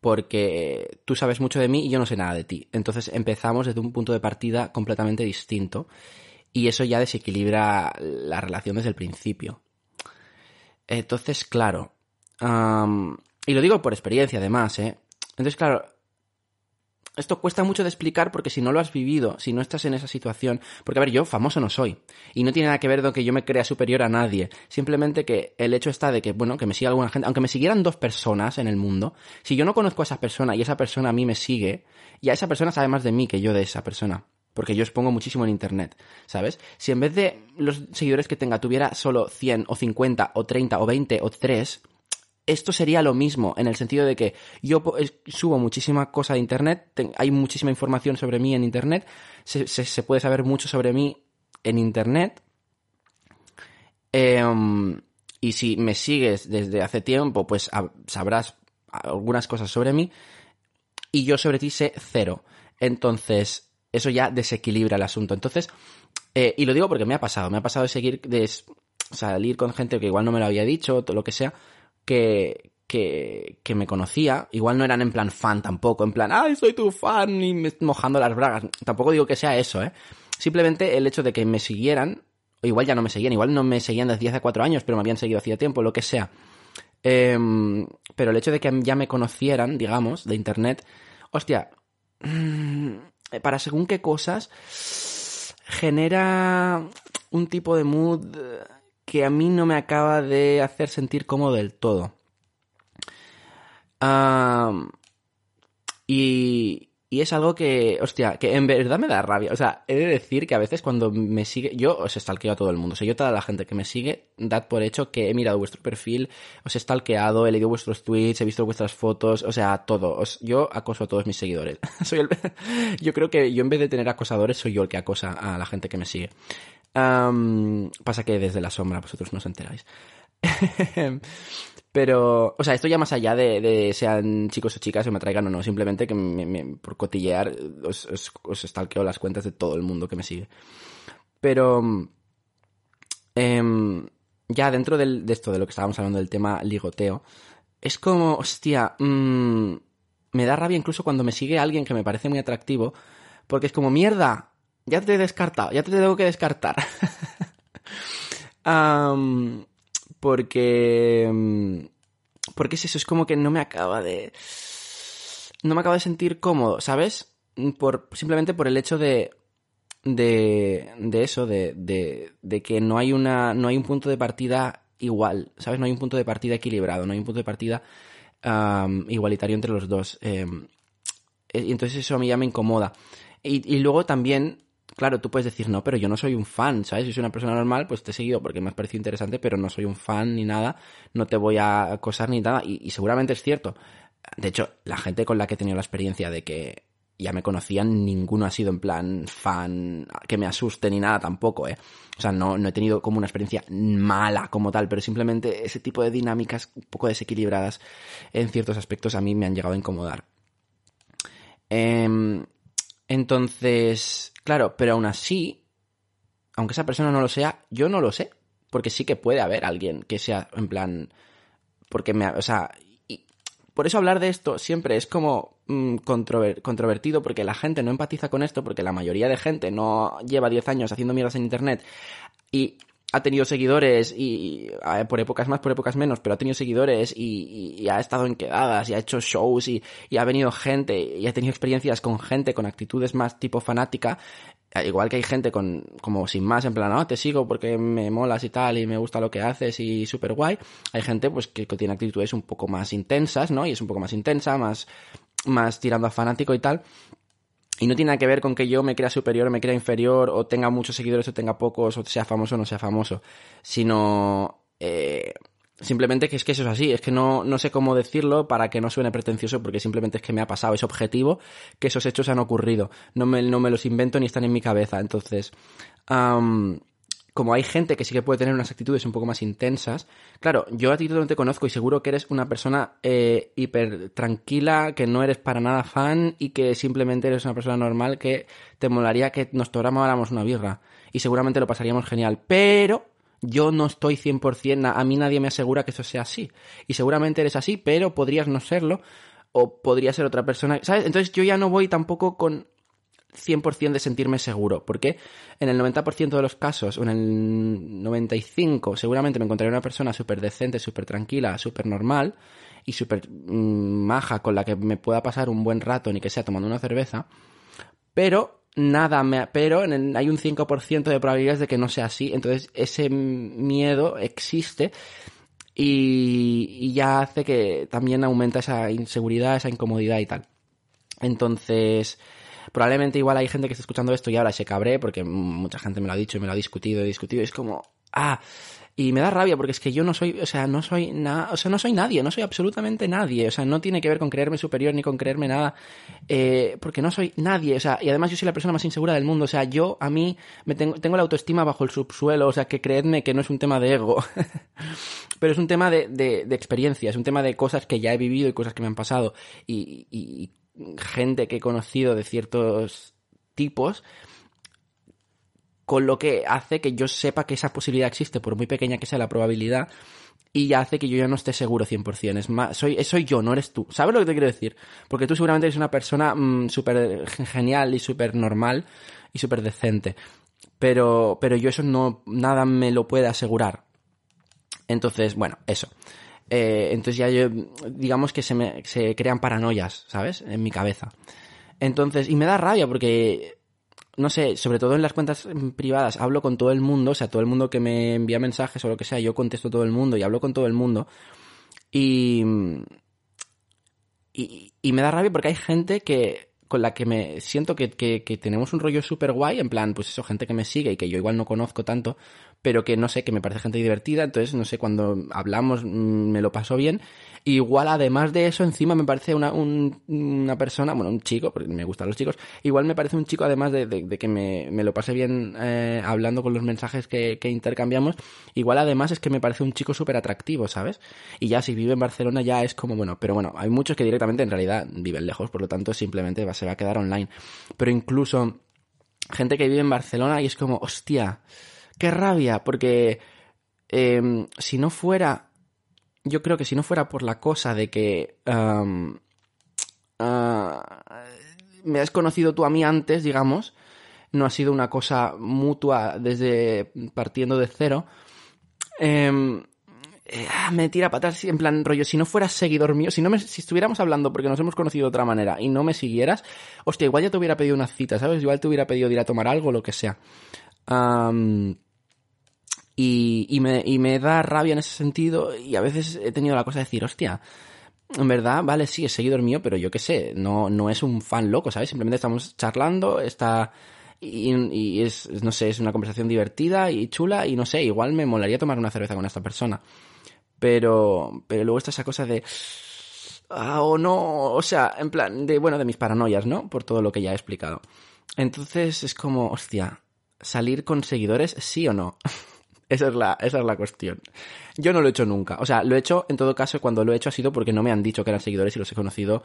porque tú sabes mucho de mí y yo no sé nada de ti. Entonces empezamos desde un punto de partida completamente distinto y eso ya desequilibra la relación desde el principio. Entonces, claro, y lo digo por experiencia además, ¿eh? Entonces, claro, esto cuesta mucho de explicar porque si no lo has vivido, si no estás en esa situación, porque a ver, yo famoso no soy y no tiene nada que ver con que yo me crea superior a nadie, simplemente que el hecho está de que, bueno, que me siga alguna gente, aunque me siguieran dos personas en el mundo, si yo no conozco a esa persona y esa persona a mí me sigue, ya esa persona sabe más de mí que yo de esa persona. porque yo expongo muchísimo en internet, ¿sabes? Si en vez de los seguidores que tenga tuviera solo 100 o 50 o 30 o 20 o 3, esto sería lo mismo, en el sentido de que yo subo muchísima cosa de Internet, hay muchísima información sobre mí en Internet, se, puede saber mucho sobre mí en Internet. Em, y si me sigues desde hace tiempo, pues sabrás algunas cosas sobre mí. Y yo sobre ti sé cero. Entonces, eso ya desequilibra el asunto. Entonces, eh, y lo digo porque me ha pasado, me ha pasado de seguir, de salir con gente que igual no me lo había dicho, o lo que sea, que, que, que, me conocía, igual no eran en plan fan tampoco, en plan, ay, soy tu fan y me mojando las bragas. Tampoco digo que sea eso, ¿eh? Simplemente el hecho de que me siguieran, o igual ya no me seguían, igual no me seguían desde hace cuatro años, pero me habían seguido hacía tiempo, lo que sea. Em, pero el hecho de que ya me conocieran, digamos, de internet, hostia, mm, para según qué cosas, genera un tipo de mood que a mí no me acaba de hacer sentir cómodo del todo. y, y es algo que, hostia, que en verdad me da rabia. O sea, he de decir que a veces cuando me sigue, yo os stalkeo a todo el mundo. O sea, yo toda la gente que me sigue, dad por hecho que he mirado vuestro perfil, os he stalkeado, he leído vuestros tweets, he visto vuestras fotos, o sea, todo. yo acoso a todos mis seguidores. soy el, yo creo que yo en vez de tener acosadores, soy yo el que acosa a la gente que me sigue pasa que desde la sombra vosotros no os enteráis. Pero, o sea, esto ya más allá de, sean chicos o chicas o me traigan o no, simplemente que por cotillear os, os, os las cuentas de todo el mundo que me sigue. Pero, em, ya dentro de esto, de lo que estábamos hablando del tema ligoteo, es como, hostia, mm, me da rabia incluso cuando me sigue alguien que me parece muy atractivo, porque es como, mierda, ya te he descartado, ya te tengo que descartar. porque... Mm, porque es eso, es como que no me acaba de... No me acaba de sentir cómodo, ¿sabes? Por, simplemente por el hecho de... De, de eso, de, de, que no hay una. no hay un punto de partida igual, ¿sabes? No hay un punto de partida equilibrado, no hay un punto de partida igualitario entre los dos. Em, y entonces eso a mí ya me incomoda. Y, luego también claro, tú puedes decir, no, pero yo no soy un fan, ¿sabes? Si soy una persona normal, pues te he seguido porque me has parecido interesante, pero no soy un fan ni nada, no te voy a acosar ni nada, y, seguramente es cierto. De hecho, la gente con la que he tenido la experiencia de que ya me conocían, ninguno ha sido en plan fan que me asuste ni nada tampoco, ¿eh? O sea, no, no he tenido como una experiencia mala como tal, pero simplemente ese tipo de dinámicas un poco desequilibradas en ciertos aspectos a mí me han llegado a incomodar. Eh, entonces, claro, pero aún así, aunque esa persona no lo sea, yo no lo sé. Porque sí que puede haber alguien que sea en plan. Porque me. O sea. Y por eso hablar de esto siempre es como mm, controvertido porque la gente no empatiza con esto porque la mayoría de gente no lleva 10 años haciendo mierdas en internet y ha tenido seguidores y, por épocas más, por épocas menos, pero ha tenido seguidores y, ha estado en quedadas y ha hecho shows y, ha venido gente y ha tenido experiencias con gente con actitudes más tipo fanática, igual que hay gente con como sin más en plan, no, te sigo porque me molas y tal y me gusta lo que haces y súper guay, hay gente pues que, que tiene actitudes un poco más intensas, ¿no? Y es un poco más intensa, más más tirando a fanático y tal. Y no tiene nada que ver con que yo me crea superior o me crea inferior, o tenga muchos seguidores o tenga pocos, o sea famoso o no sea famoso, sino eh, simplemente que es que eso es así, es que no, no sé cómo decirlo para que no suene pretencioso, porque simplemente es que me ha pasado, es objetivo que esos hechos han ocurrido, no me, no me los invento ni están en mi cabeza, entonces como hay gente que sí que puede tener unas actitudes un poco más intensas, claro, yo a ti no te conozco y seguro que eres una persona eh, hiper tranquila, que no eres para nada fan y que simplemente eres una persona normal que te molaría que nos tomáramos una birra y seguramente lo pasaríamos genial, pero yo no estoy 100%, a mí nadie me asegura que eso sea así y seguramente eres así, pero podrías no serlo o podría ser otra persona, ¿sabes? Entonces yo ya no voy tampoco con 100% de sentirme seguro, porque en el 90% de los casos, o en el 95%, seguramente me encontraré una persona súper decente, súper tranquila, súper normal y súper mm, maja con la que me pueda pasar un buen rato, ni que sea tomando una cerveza, pero nada me... pero hay un 5% de probabilidades de que no sea así, entonces ese miedo existe y, y ya hace que también aumenta esa inseguridad, esa incomodidad y tal. Entonces, Probablemente igual hay gente que está escuchando esto y ahora se cabré porque mucha gente me lo ha dicho y me lo ha discutido y discutido. Y es como, ah, y me da rabia porque es que yo no soy, o sea, no soy nada, o sea, no soy nadie, no soy absolutamente nadie. O sea, no tiene que ver con creerme superior ni con creerme nada, eh, porque no soy nadie. O sea, y además yo soy la persona más insegura del mundo. O sea, yo a mí me tengo, tengo la autoestima bajo el subsuelo. O sea, que creedme que no es un tema de ego, pero es un tema de, de, experiencia, es un tema de cosas que ya he vivido y cosas que me han pasado. Y gente que he conocido de ciertos tipos con lo que hace que yo sepa que esa posibilidad existe, por muy pequeña que sea la probabilidad, y ya hace que yo ya no esté seguro 100%. Es más, soy, soy yo, no eres tú. ¿Sabes lo que te quiero decir? Porque tú seguramente eres una persona mmm, súper genial y súper normal y súper decente. Pero, pero yo eso no, nada me lo puede asegurar. Entonces, bueno, eso. Eh, entonces ya yo, digamos que se me, se crean paranoias, ¿sabes? En mi cabeza. Entonces, y me da rabia porque no sé, sobre todo en las cuentas privadas, hablo con todo el mundo, o sea, todo el mundo que me envía mensajes o lo que sea, yo contesto todo el mundo y hablo con todo el mundo. Y, y, y me da rabia porque hay gente que con la que me siento que, que, que tenemos un rollo súper guay, en plan, pues eso, gente que me sigue y que yo igual no conozco tanto, pero que no sé, que me parece gente divertida, entonces, no sé, cuando hablamos me lo paso bien. Igual, además de eso, encima me parece una, un, una persona, bueno, un chico, porque me gustan los chicos, igual me parece un chico, además de, de, de que me, me, lo pase bien eh, hablando con los mensajes que, que, intercambiamos, igual además es que me parece un chico súper atractivo, ¿sabes? Y ya si vive en Barcelona ya es como, bueno, pero bueno, hay muchos que directamente en realidad viven lejos, por lo tanto simplemente va, se va a quedar online. Pero incluso gente que vive en Barcelona y es como, hostia, qué rabia, porque eh, si no fuera yo creo que si no fuera por la cosa de que uh, me has conocido tú a mí antes, digamos, no ha sido una cosa mutua desde partiendo de cero, eh, eh, me tira patas en plan rollo, si no fueras seguidor mío, si no me, si estuviéramos hablando porque nos hemos conocido de otra manera y no me siguieras, hostia, igual ya te hubiera pedido una cita, ¿sabes? Igual te hubiera pedido ir a tomar algo, lo que sea. Um, y, y, me, y me da rabia en ese sentido y a veces he tenido la cosa de decir, hostia, en verdad, vale, sí, es seguidor mío, pero yo qué sé, no, no es un fan loco, ¿sabes? Simplemente estamos charlando, está... Y, y, es, no sé, es una conversación divertida y chula y no sé, igual me molaría tomar una cerveza con esta persona. Pero, pero luego está esa cosa de... Ah, o no, o sea, en plan, de, bueno, de mis paranoias, ¿no? Por todo lo que ya he explicado. Entonces es como, hostia, salir con seguidores, sí o no. Esa es, la, esa es la cuestión. Yo no lo he hecho nunca. O sea, lo he hecho, en todo caso, cuando lo he hecho ha sido porque no me han dicho que eran seguidores y los he conocido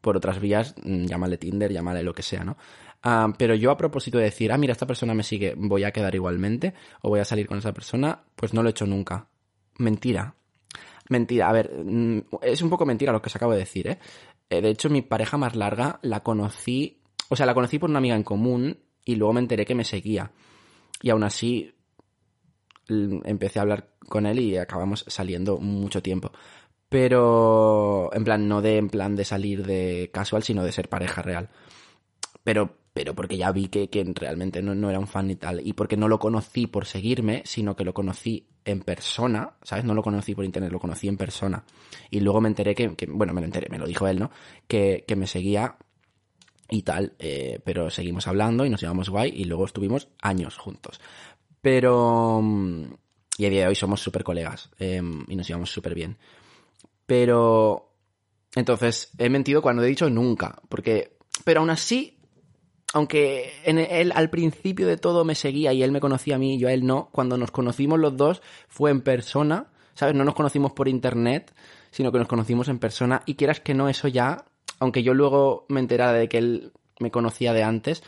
por otras vías, llámale Tinder, llámale lo que sea, ¿no? Uh, pero yo a propósito de decir, ah, mira, esta persona me sigue, voy a quedar igualmente, o voy a salir con esa persona, pues no lo he hecho nunca. Mentira. Mentira. A ver, es un poco mentira lo que os acabo de decir, ¿eh? De hecho, mi pareja más larga la conocí, o sea, la conocí por una amiga en común y luego me enteré que me seguía. Y aún así, empecé a hablar con él y acabamos saliendo mucho tiempo. Pero, en plan, no de en plan de salir de casual, sino de ser pareja real. Pero, pero porque ya vi que, que realmente no, no, era un fan y tal. Y porque no lo conocí por seguirme, sino que lo conocí en persona, ¿sabes? No lo conocí por internet, lo conocí en persona. Y luego me enteré que, que bueno, me lo enteré, me lo dijo él, ¿no? Que, que me seguía y tal, eh, pero seguimos hablando y nos llevamos guay y luego estuvimos años juntos. Pero... Y a día de hoy somos súper colegas eh, y nos llevamos súper bien. Pero... Entonces, he mentido cuando he dicho nunca, porque... Pero aún así, aunque en él al principio de todo me seguía y él me conocía a mí y yo a él no, cuando nos conocimos los dos fue en persona, ¿sabes? No nos conocimos por internet, sino que nos conocimos en persona y quieras que no, eso ya, aunque yo luego me enterara de que él me conocía de antes,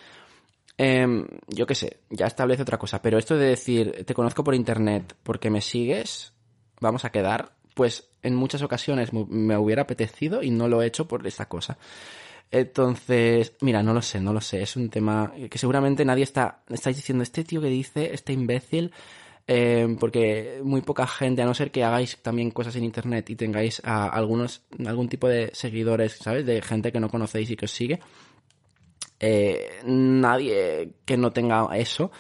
eh, yo qué sé, ya establece otra cosa. Pero esto de decir, te conozco por internet porque me sigues, vamos a quedar, pues en muchas ocasiones me hubiera apetecido y no lo he hecho por esta cosa. Entonces, mira, no lo sé, no lo sé. Es un tema que seguramente nadie está, estáis diciendo, este tío que dice, este imbécil, eh, porque muy poca gente, a no ser que hagáis también cosas en internet y tengáis a algunos, algún tipo de seguidores, ¿sabes? De gente que no conocéis y que os sigue, eh, nadie que no tenga eso,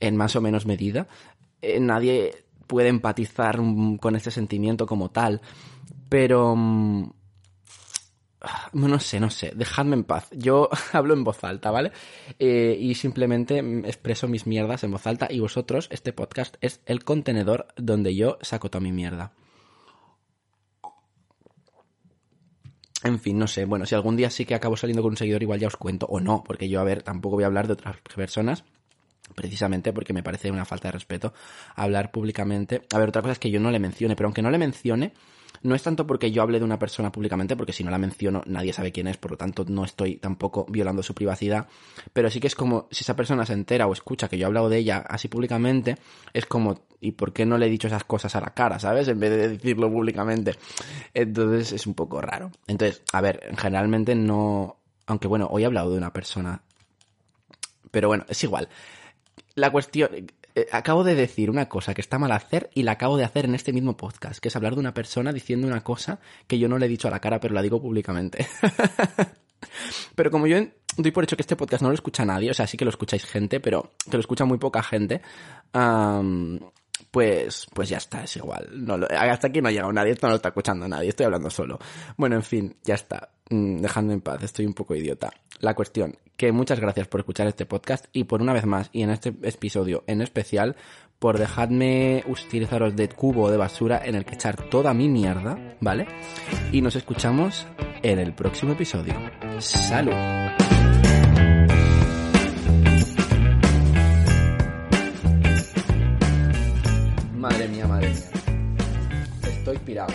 en más o menos medida, eh, nadie puede empatizar con este sentimiento como tal. Pero... no sé, no sé, dejadme en paz. Yo hablo en voz alta, ¿vale? Eh, y simplemente expreso mis mierdas en voz alta y vosotros, este podcast es el contenedor donde yo saco toda mi mierda. En fin, no sé. Bueno, si algún día sí que acabo saliendo con un seguidor, igual ya os cuento, o no, porque yo, a ver, tampoco voy a hablar de otras personas, precisamente porque me parece una falta de respeto hablar públicamente. A ver, otra cosa es que yo no le mencione, pero aunque no le mencione, no es tanto porque yo hable de una persona públicamente, porque si no la menciono nadie sabe quién es, por lo tanto no estoy tampoco violando su privacidad, pero sí que es como si esa persona se entera o escucha que yo he hablado de ella así públicamente, es como, ¿y por qué no le he dicho esas cosas a la cara, sabes? En vez de decirlo públicamente. Entonces es un poco raro. Entonces, a ver, generalmente no, aunque bueno, hoy he hablado de una persona, pero bueno, es igual. La cuestión, eh, acabo de decir una cosa que está mal hacer y la acabo de hacer en este mismo podcast, que es hablar de una persona diciendo una cosa que yo no le he dicho a la cara, pero la digo públicamente. pero como yo doy por hecho que este podcast no lo escucha nadie, o sea, sí que lo escucháis gente, pero que lo escucha muy poca gente, pues, pues ya está, es igual. Hasta aquí no ha llegado nadie, esto no lo está escuchando nadie, estoy hablando solo. Bueno, en fin, ya está. Mm, dejadme en paz, estoy un poco idiota. La cuestión, que muchas gracias por escuchar este podcast y por una vez más, y en este episodio en especial, por dejarme utilizaros de cubo de basura en el que echar toda mi mierda, ¿vale? Y nos escuchamos en el próximo episodio. ¡Salud! Madre mía, madre mía. Estoy pirado.